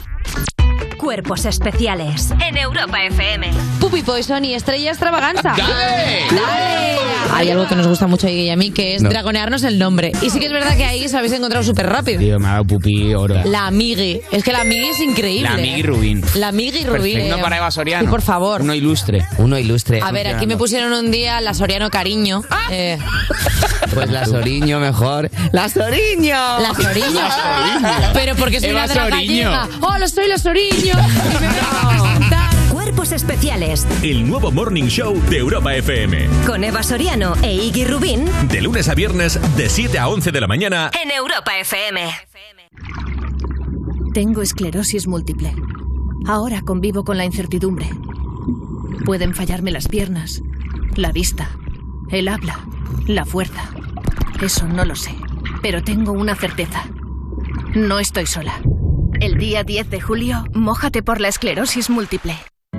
Cuerpos especiales. En Europa FM. Puppy Poison y Estrella Extravaganza. ¡Dale! ¡Dale! Hay algo que nos gusta mucho a Iggy y a mí, que es No. dragonearnos el nombre. Y sí que es verdad que ahí os habéis encontrado súper rápido. Tío, me ha dado pupí oro. La Amigui. Es que la Amigui es increíble. La Migui. Rubín. La Amigui Rubín. Uno para Eva Soriano. Y por favor. Uno ilustre. Uno ilustre. A ver, aquí me pusieron un día la Soriano Cariño. Eh, Pues la Soriño mejor. ¡La Soriño! La Soriño. La Soriño. Pero porque soy Eva la la Soriño. gallega. ¡Hola, soy la Soriño! Cuerpos especiales. El nuevo Morning Show de Europa FM. Con Eva Soriano e Iggy Rubín. De lunes a viernes, de 7 a 11 de la mañana. En Europa FM. Tengo esclerosis múltiple. Ahora convivo con la incertidumbre. Pueden fallarme las piernas, la vista, el habla, la fuerza. Eso no lo sé. Pero tengo una certeza. No estoy sola. El día 10 de julio, mójate por la esclerosis múltiple.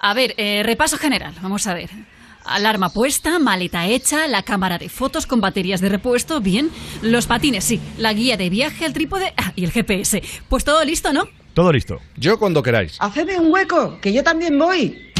A ver, eh, repaso general. Vamos a ver. Alarma puesta, maleta hecha, la cámara de fotos con baterías de repuesto, bien. Los patines, sí. La guía de viaje, el trípode ah, y el GPS. Pues todo listo, ¿no? Todo listo. Yo cuando queráis. Hacedme un hueco, que yo también voy.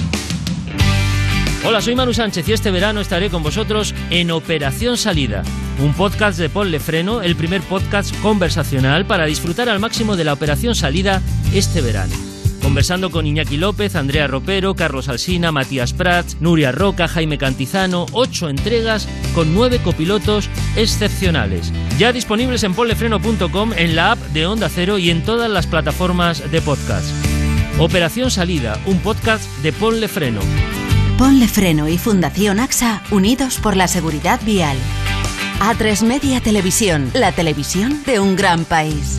Hola, soy Manu Sánchez y este verano estaré con vosotros en Operación Salida, un podcast de Ponle Freno, el primer podcast conversacional para disfrutar al máximo de la Operación Salida este verano. Conversando con Iñaki López, Andrea Ropero, Carlos Alsina, Matías Prats, Nuria Roca, Jaime Cantizano, ocho entregas con nueve copilotos excepcionales. Ya disponibles en ponlefreno.com, en la app de Onda Cero y en todas las plataformas de podcast. Operación Salida, un podcast de Ponle Freno. Ponle Freno y Fundación AXA unidos por la seguridad vial. A3 Media Televisión, la televisión de un gran país.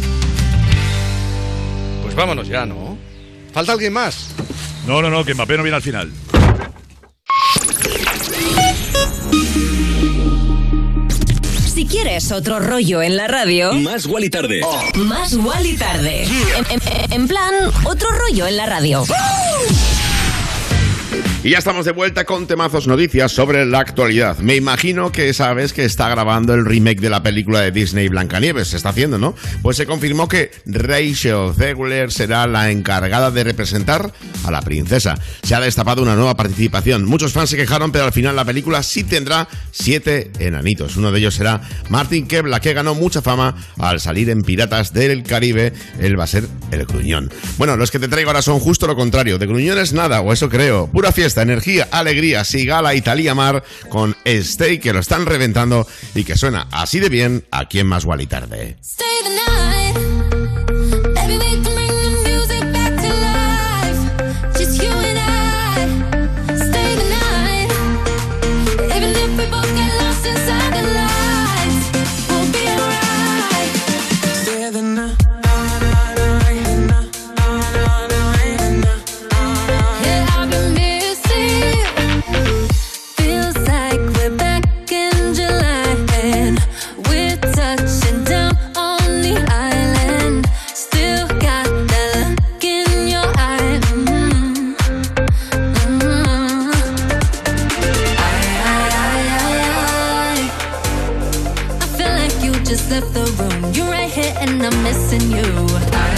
Pues vámonos ya, ¿no? ¿Falta alguien más? No, no, no, que Mbappé no viene al final. Si quieres otro rollo en la radio. Más Guali Tarde. Más Wally Tarde. En, en- en plan, otro rollo en la radio. Y ya estamos de vuelta con temazos noticias sobre la actualidad. Me imagino que sabes que está grabando el remake de la película de Disney Blancanieves. Se está haciendo, ¿no? Pues se confirmó que Rachel Zegler será la encargada de representar a la princesa. Se ha destapado una nueva participación. Muchos fans se quejaron, pero al final la película sí tendrá siete enanitos. Uno de ellos será Martin Kebla, que ganó mucha fama al salir en Piratas del Caribe. Él va a ser el gruñón. Bueno, los que te traigo ahora son justo lo contrario. De gruñones nada, o eso creo. Pura fiesta, energía, alegría, Sigala y Mar con Stay, que lo están reventando y que suena así de bien aquí en Más Guali Tarde. Stay. the room. You're right here and I'm missing you.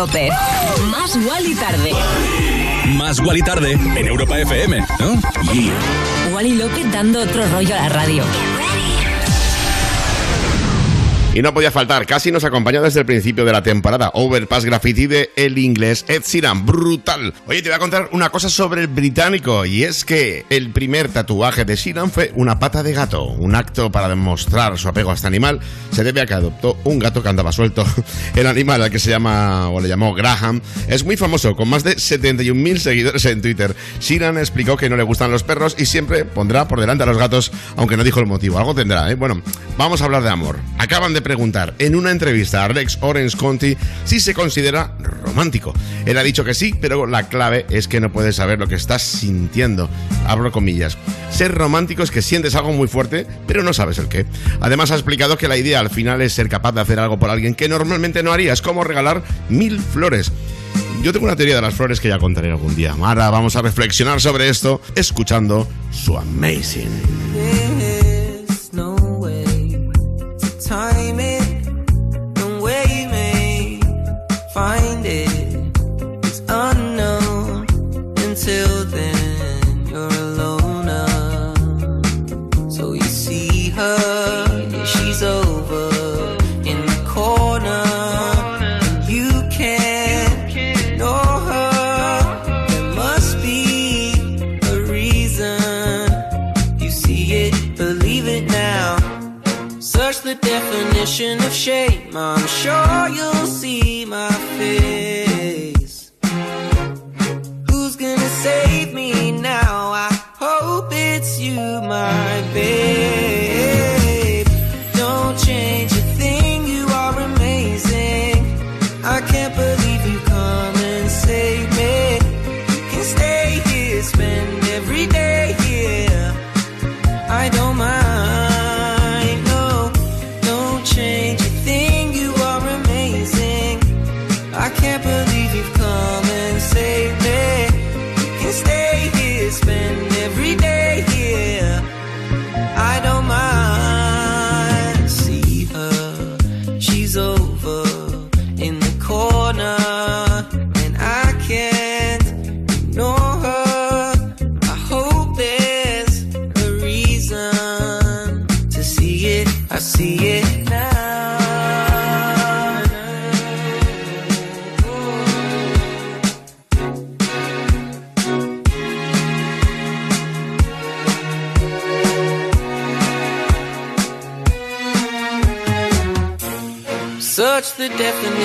López. Y no podía faltar, casi nos acompaña desde el principio de la temporada. Overpass Graffiti de El Inglés Ed Sheeran, brutal. Oye, te voy a contar una cosa sobre el británico, y es que el primer tatuaje de Sheeran fue una pata de gato. Un acto para demostrar su apego a este animal se debe a que adoptó un gato que andaba suelto. El animal, al que se llama, o le llamó Graham, es muy famoso, con más de 71.000 seguidores en Twitter. Sheeran explicó que no le gustan los perros y siempre pondrá por delante a los gatos, aunque no dijo el motivo. Algo tendrá, ¿eh? Bueno, vamos a hablar de amor. Acaban de preguntar en una entrevista a Rex Orange County si se considera romántico. Él ha dicho que sí, pero la clave es que no puedes saber lo que estás sintiendo. Abro comillas. Ser romántico es que sientes algo muy fuerte, pero no sabes el qué. Además ha explicado que la idea al final es ser capaz de hacer algo por alguien que normalmente no harías, como regalar mil flores. Yo tengo una teoría de las flores que ya contaré algún día. Ahora vamos a reflexionar sobre esto escuchando su Amazing. Definition of shame. I'm sure you'll see my face.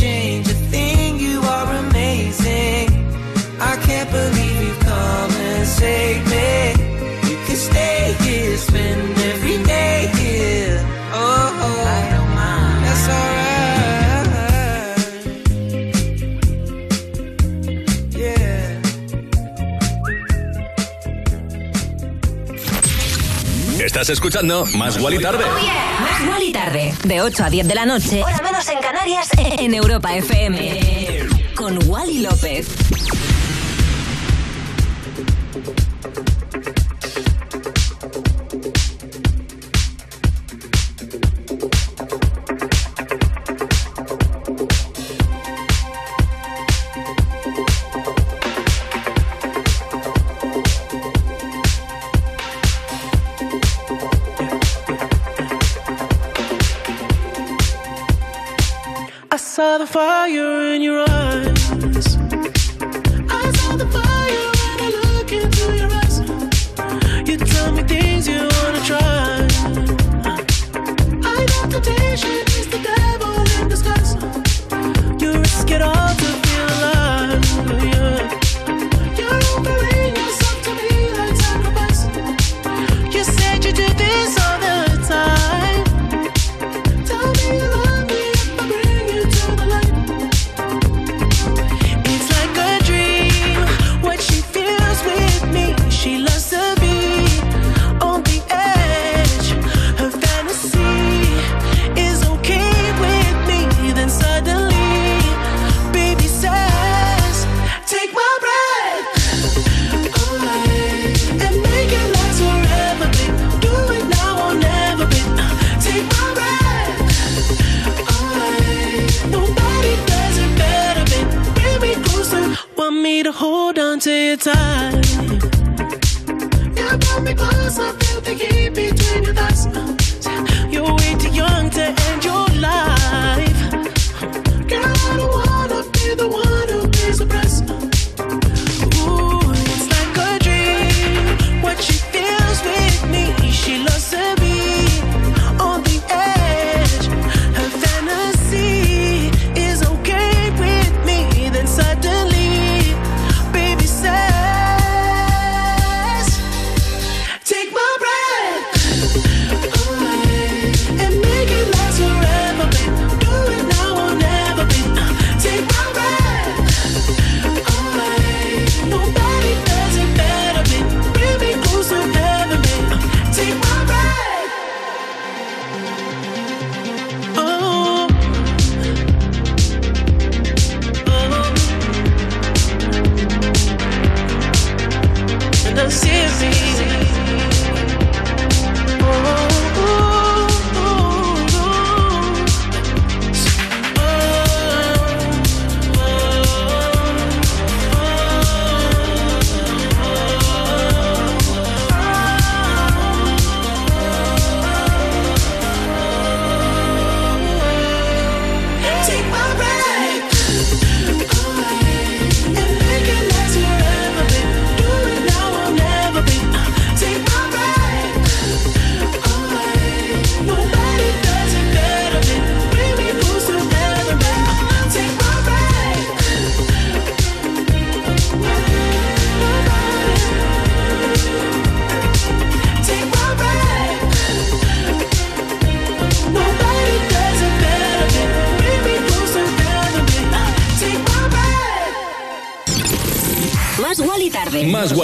Change a thing, you are amazing. I can't believe you come and save me. You can stay here, spend every day here. Oh, I don't mind. That's alright. Yeah. Estás escuchando Más Wally tarde. Más Wally tarde. De 8 a 10 de la noche. En Canarias en Europa FM. Con Wally López. The fire in your eyes.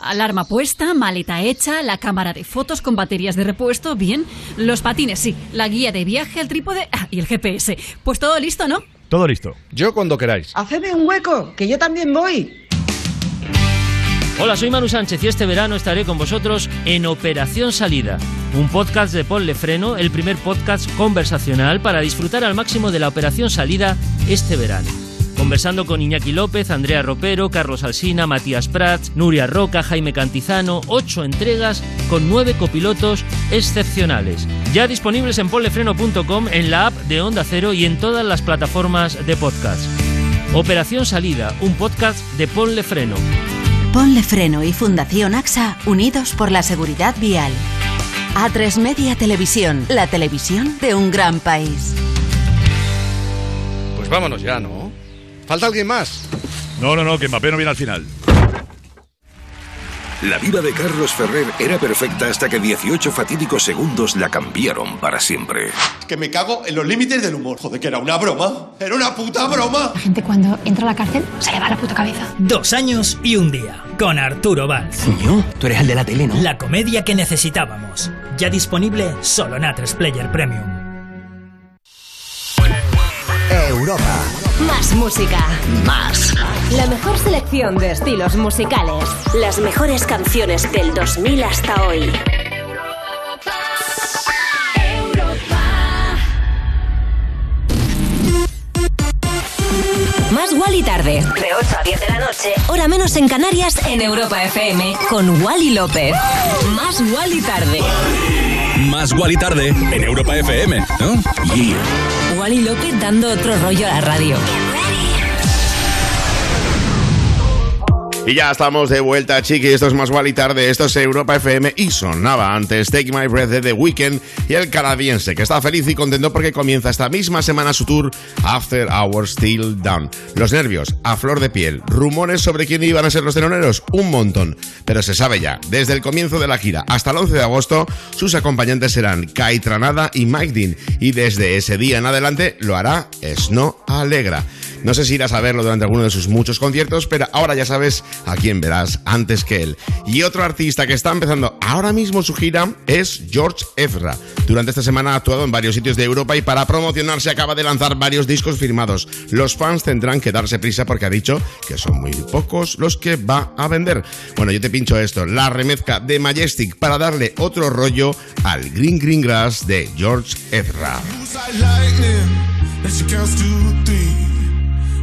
Alarma puesta, maleta hecha, la cámara de fotos con baterías de repuesto, bien. Los patines, sí. La guía de viaje, el trípode ah, y el GPS. Pues todo listo, ¿no? Todo listo. Yo cuando queráis. Hacedme un hueco, que yo también voy. Hola, soy Manu Sánchez y este verano estaré con vosotros en Operación Salida, un podcast de Ponle Freno, el primer podcast conversacional para disfrutar al máximo de la Operación Salida este verano. Conversando con Iñaki López, Andrea Ropero, Carlos Alsina, Matías Prats, Nuria Roca, Jaime Cantizano, ocho entregas con nueve copilotos excepcionales. Ya disponibles en ponlefreno.com, en la app de Onda Cero y en todas las plataformas de podcast. Operación Salida, un podcast de Ponle Freno. Ponle Freno y Fundación AXA unidos por la seguridad vial. A3 Media Televisión, la televisión de un gran país. Pues vámonos ya, ¿no? ¿Falta alguien más? No, no, no, que Mbappé no viene al final. La vida de Carlos Ferrer era perfecta hasta que 18 fatídicos segundos la cambiaron para siempre. Que me cago en los límites del humor. Joder, que era una broma. Era una puta broma. La gente cuando entra a la cárcel se le va la puta cabeza. Dos años y un día, con Arturo Valls. Yo, tú eres el de la tele, ¿no? La comedia que necesitábamos. Ya disponible solo en A3 Player Premium. Europa. Más música. Más. La mejor selección de estilos musicales. Las mejores canciones del 2000 hasta hoy. Más Wally tarde. De 8 a 10 de la noche. Hora menos en Canarias en Europa FM. Con Wally López. Más Wally tarde. Más Wally tarde en Europa FM, ¿no? Wally López dando otro rollo a la radio. Y ya estamos de vuelta, chiqui. Esto es más y tarde. Esto es Europa FM y sonaba antes Take My Breath de The Weeknd y el canadiense que está feliz y contento porque comienza esta misma semana su tour After Hours Still Down. Los nervios a flor de piel. Rumores sobre quién iban a ser los teloneros, un montón. Pero se sabe ya, desde el comienzo de la gira hasta el 11 de agosto, sus acompañantes serán Kai Tranada y Mike Dean. Y desde ese día en adelante lo hará Snow Alegra. No sé si irás a verlo durante alguno de sus muchos conciertos, pero ahora ya sabes a quién verás antes que él. Y otro artista que está empezando ahora mismo su gira es George Ezra. Durante esta semana ha actuado en varios sitios de Europa y para promocionarse acaba de lanzar varios discos firmados. Los fans tendrán que darse prisa porque ha dicho que son muy pocos los que va a vender. Bueno, yo te pincho esto, la remezca de Majestic para darle otro rollo al Green Green Grass de George Ezra.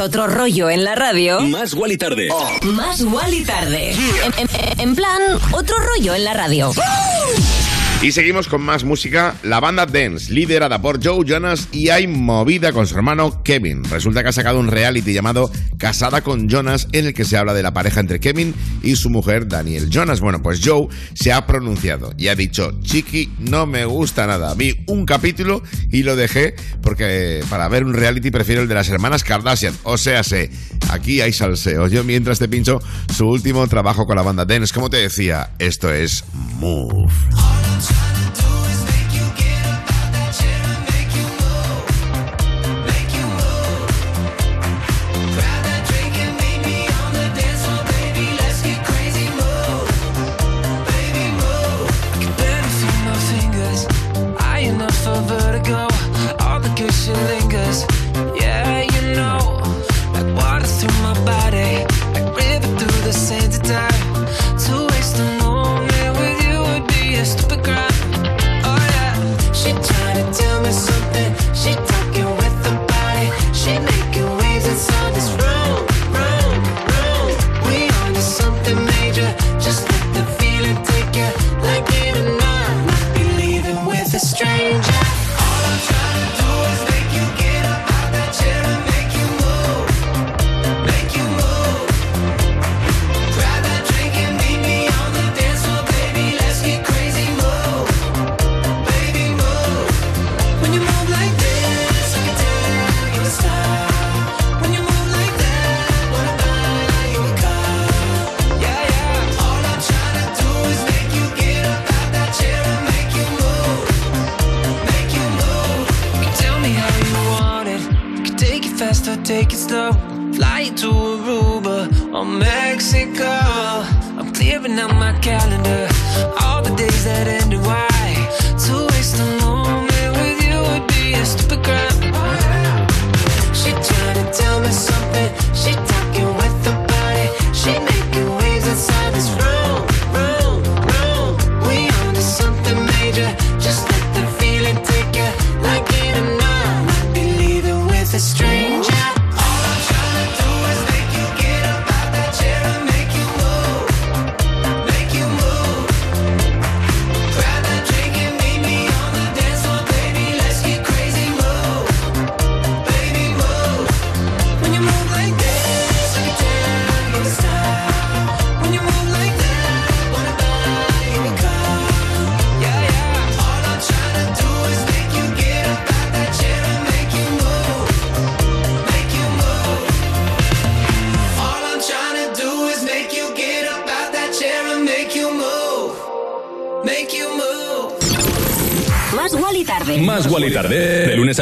otro rollo en la radio, Más y tarde. más y tarde. En, en- en plan, otro rollo en la radio. Y seguimos con más música. La banda Dance, liderada por Joe Jonas, y hay movida con su hermano Kevin. Resulta que ha sacado un reality llamado Casada con Jonas, en el que se habla de la pareja entre Kevin y su mujer Daniel Jonas. Bueno, pues Joe se ha pronunciado y ha dicho: Chiqui, no me gusta nada. Vi un capítulo y lo dejé porque para ver un reality prefiero el de las hermanas Kardashian. O sea, sé, aquí hay salseo. Yo mientras te pincho su último trabajo con la banda Dance. Como te decía, esto es Move.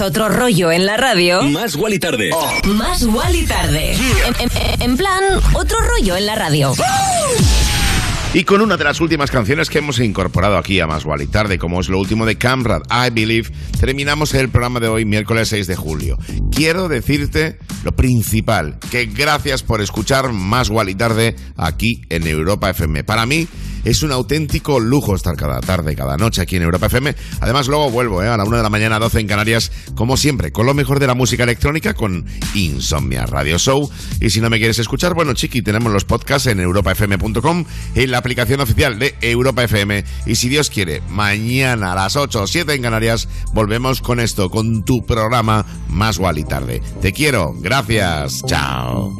otro rollo en la radio. Más y Tarde. Oh. Más y Tarde. En, plan, otro rollo en la radio. Y con una de las últimas canciones que hemos incorporado aquí a Más y Tarde, como es lo último de Camrad, I Believe, terminamos el programa de hoy, miércoles 6 de julio. Quiero decirte lo principal, que gracias por escuchar Más y Tarde aquí en Europa FM. Para mí, es un auténtico lujo estar cada tarde, cada noche aquí en Europa FM. Además, luego vuelvo ¿eh? a la 1 de la mañana, 12 en Canarias, como siempre, con lo mejor de la música electrónica, con Insomnia Radio Show. Y si no me quieres escuchar, bueno, chiqui, tenemos los podcasts en europafm.com, en la aplicación oficial de Europa FM. Y si Dios quiere, mañana a las 8 o 7 en Canarias, volvemos con esto, con tu programa Más Gual y Tarde. Te quiero, gracias, chao.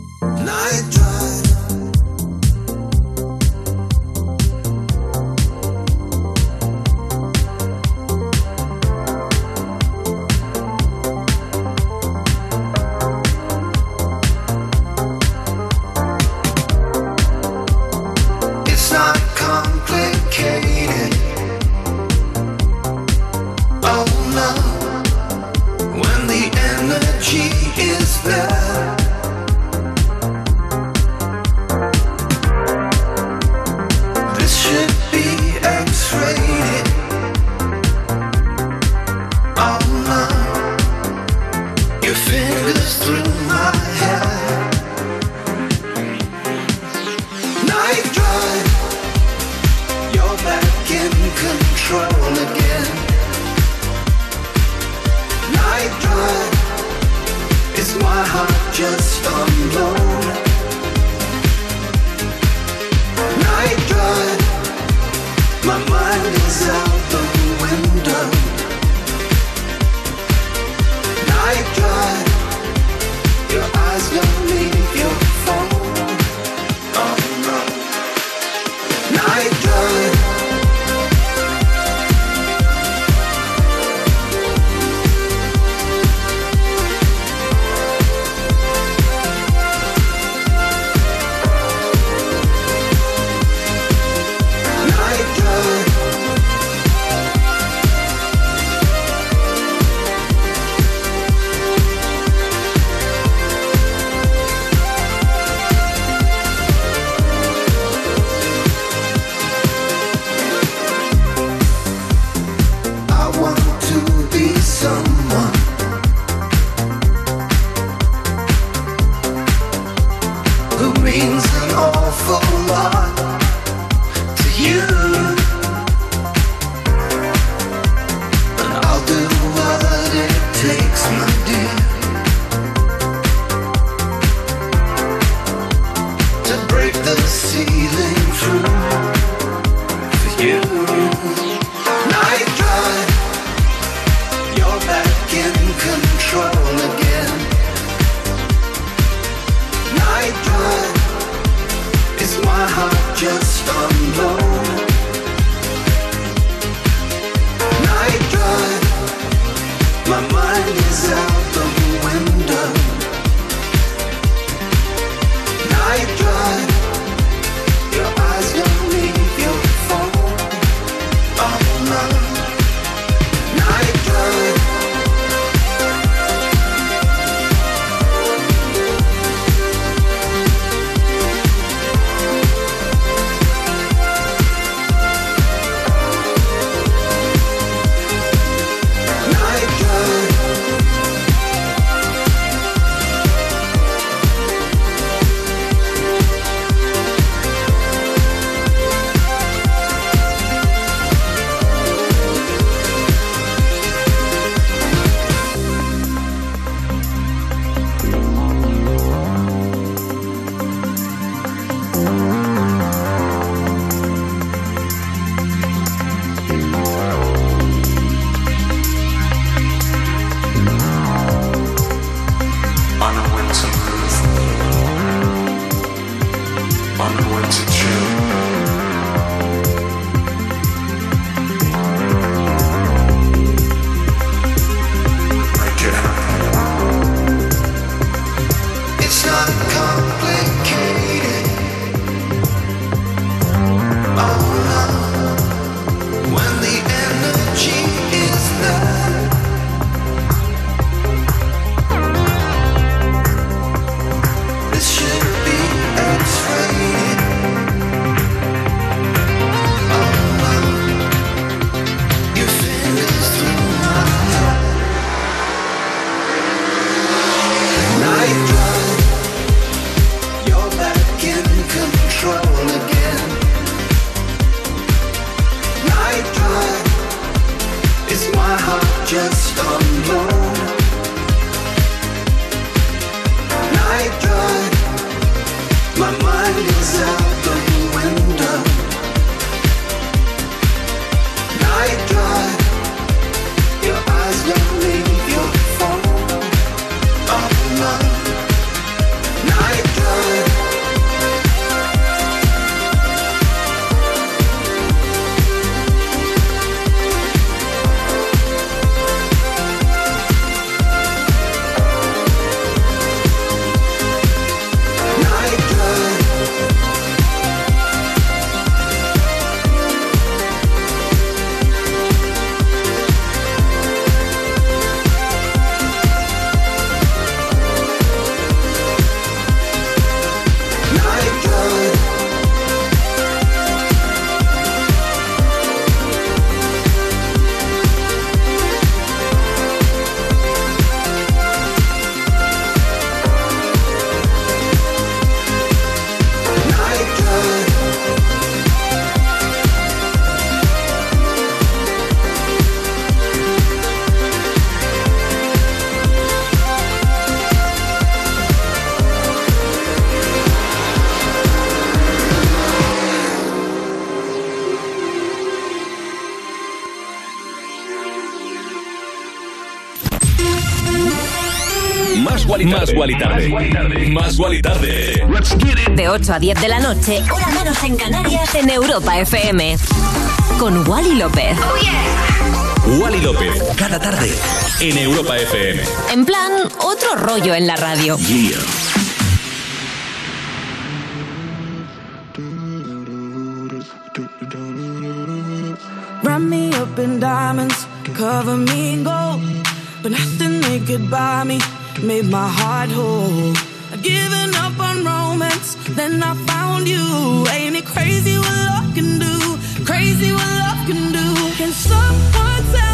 My heart just loan? Más Guali Tarde. De 8 a 10 de la noche, hora menos en Canarias, en Europa FM. Con Wally López. Oh. Wally López, cada tarde, en Europa FM. En plan, otro rollo en la radio. Yeah. Run me up in diamonds, cover me in gold, but nothing they could buy me. made my heart whole. I'd given up on romance, then I found you. Ain't it crazy what love can do? Crazy what love can do. Can someone tell?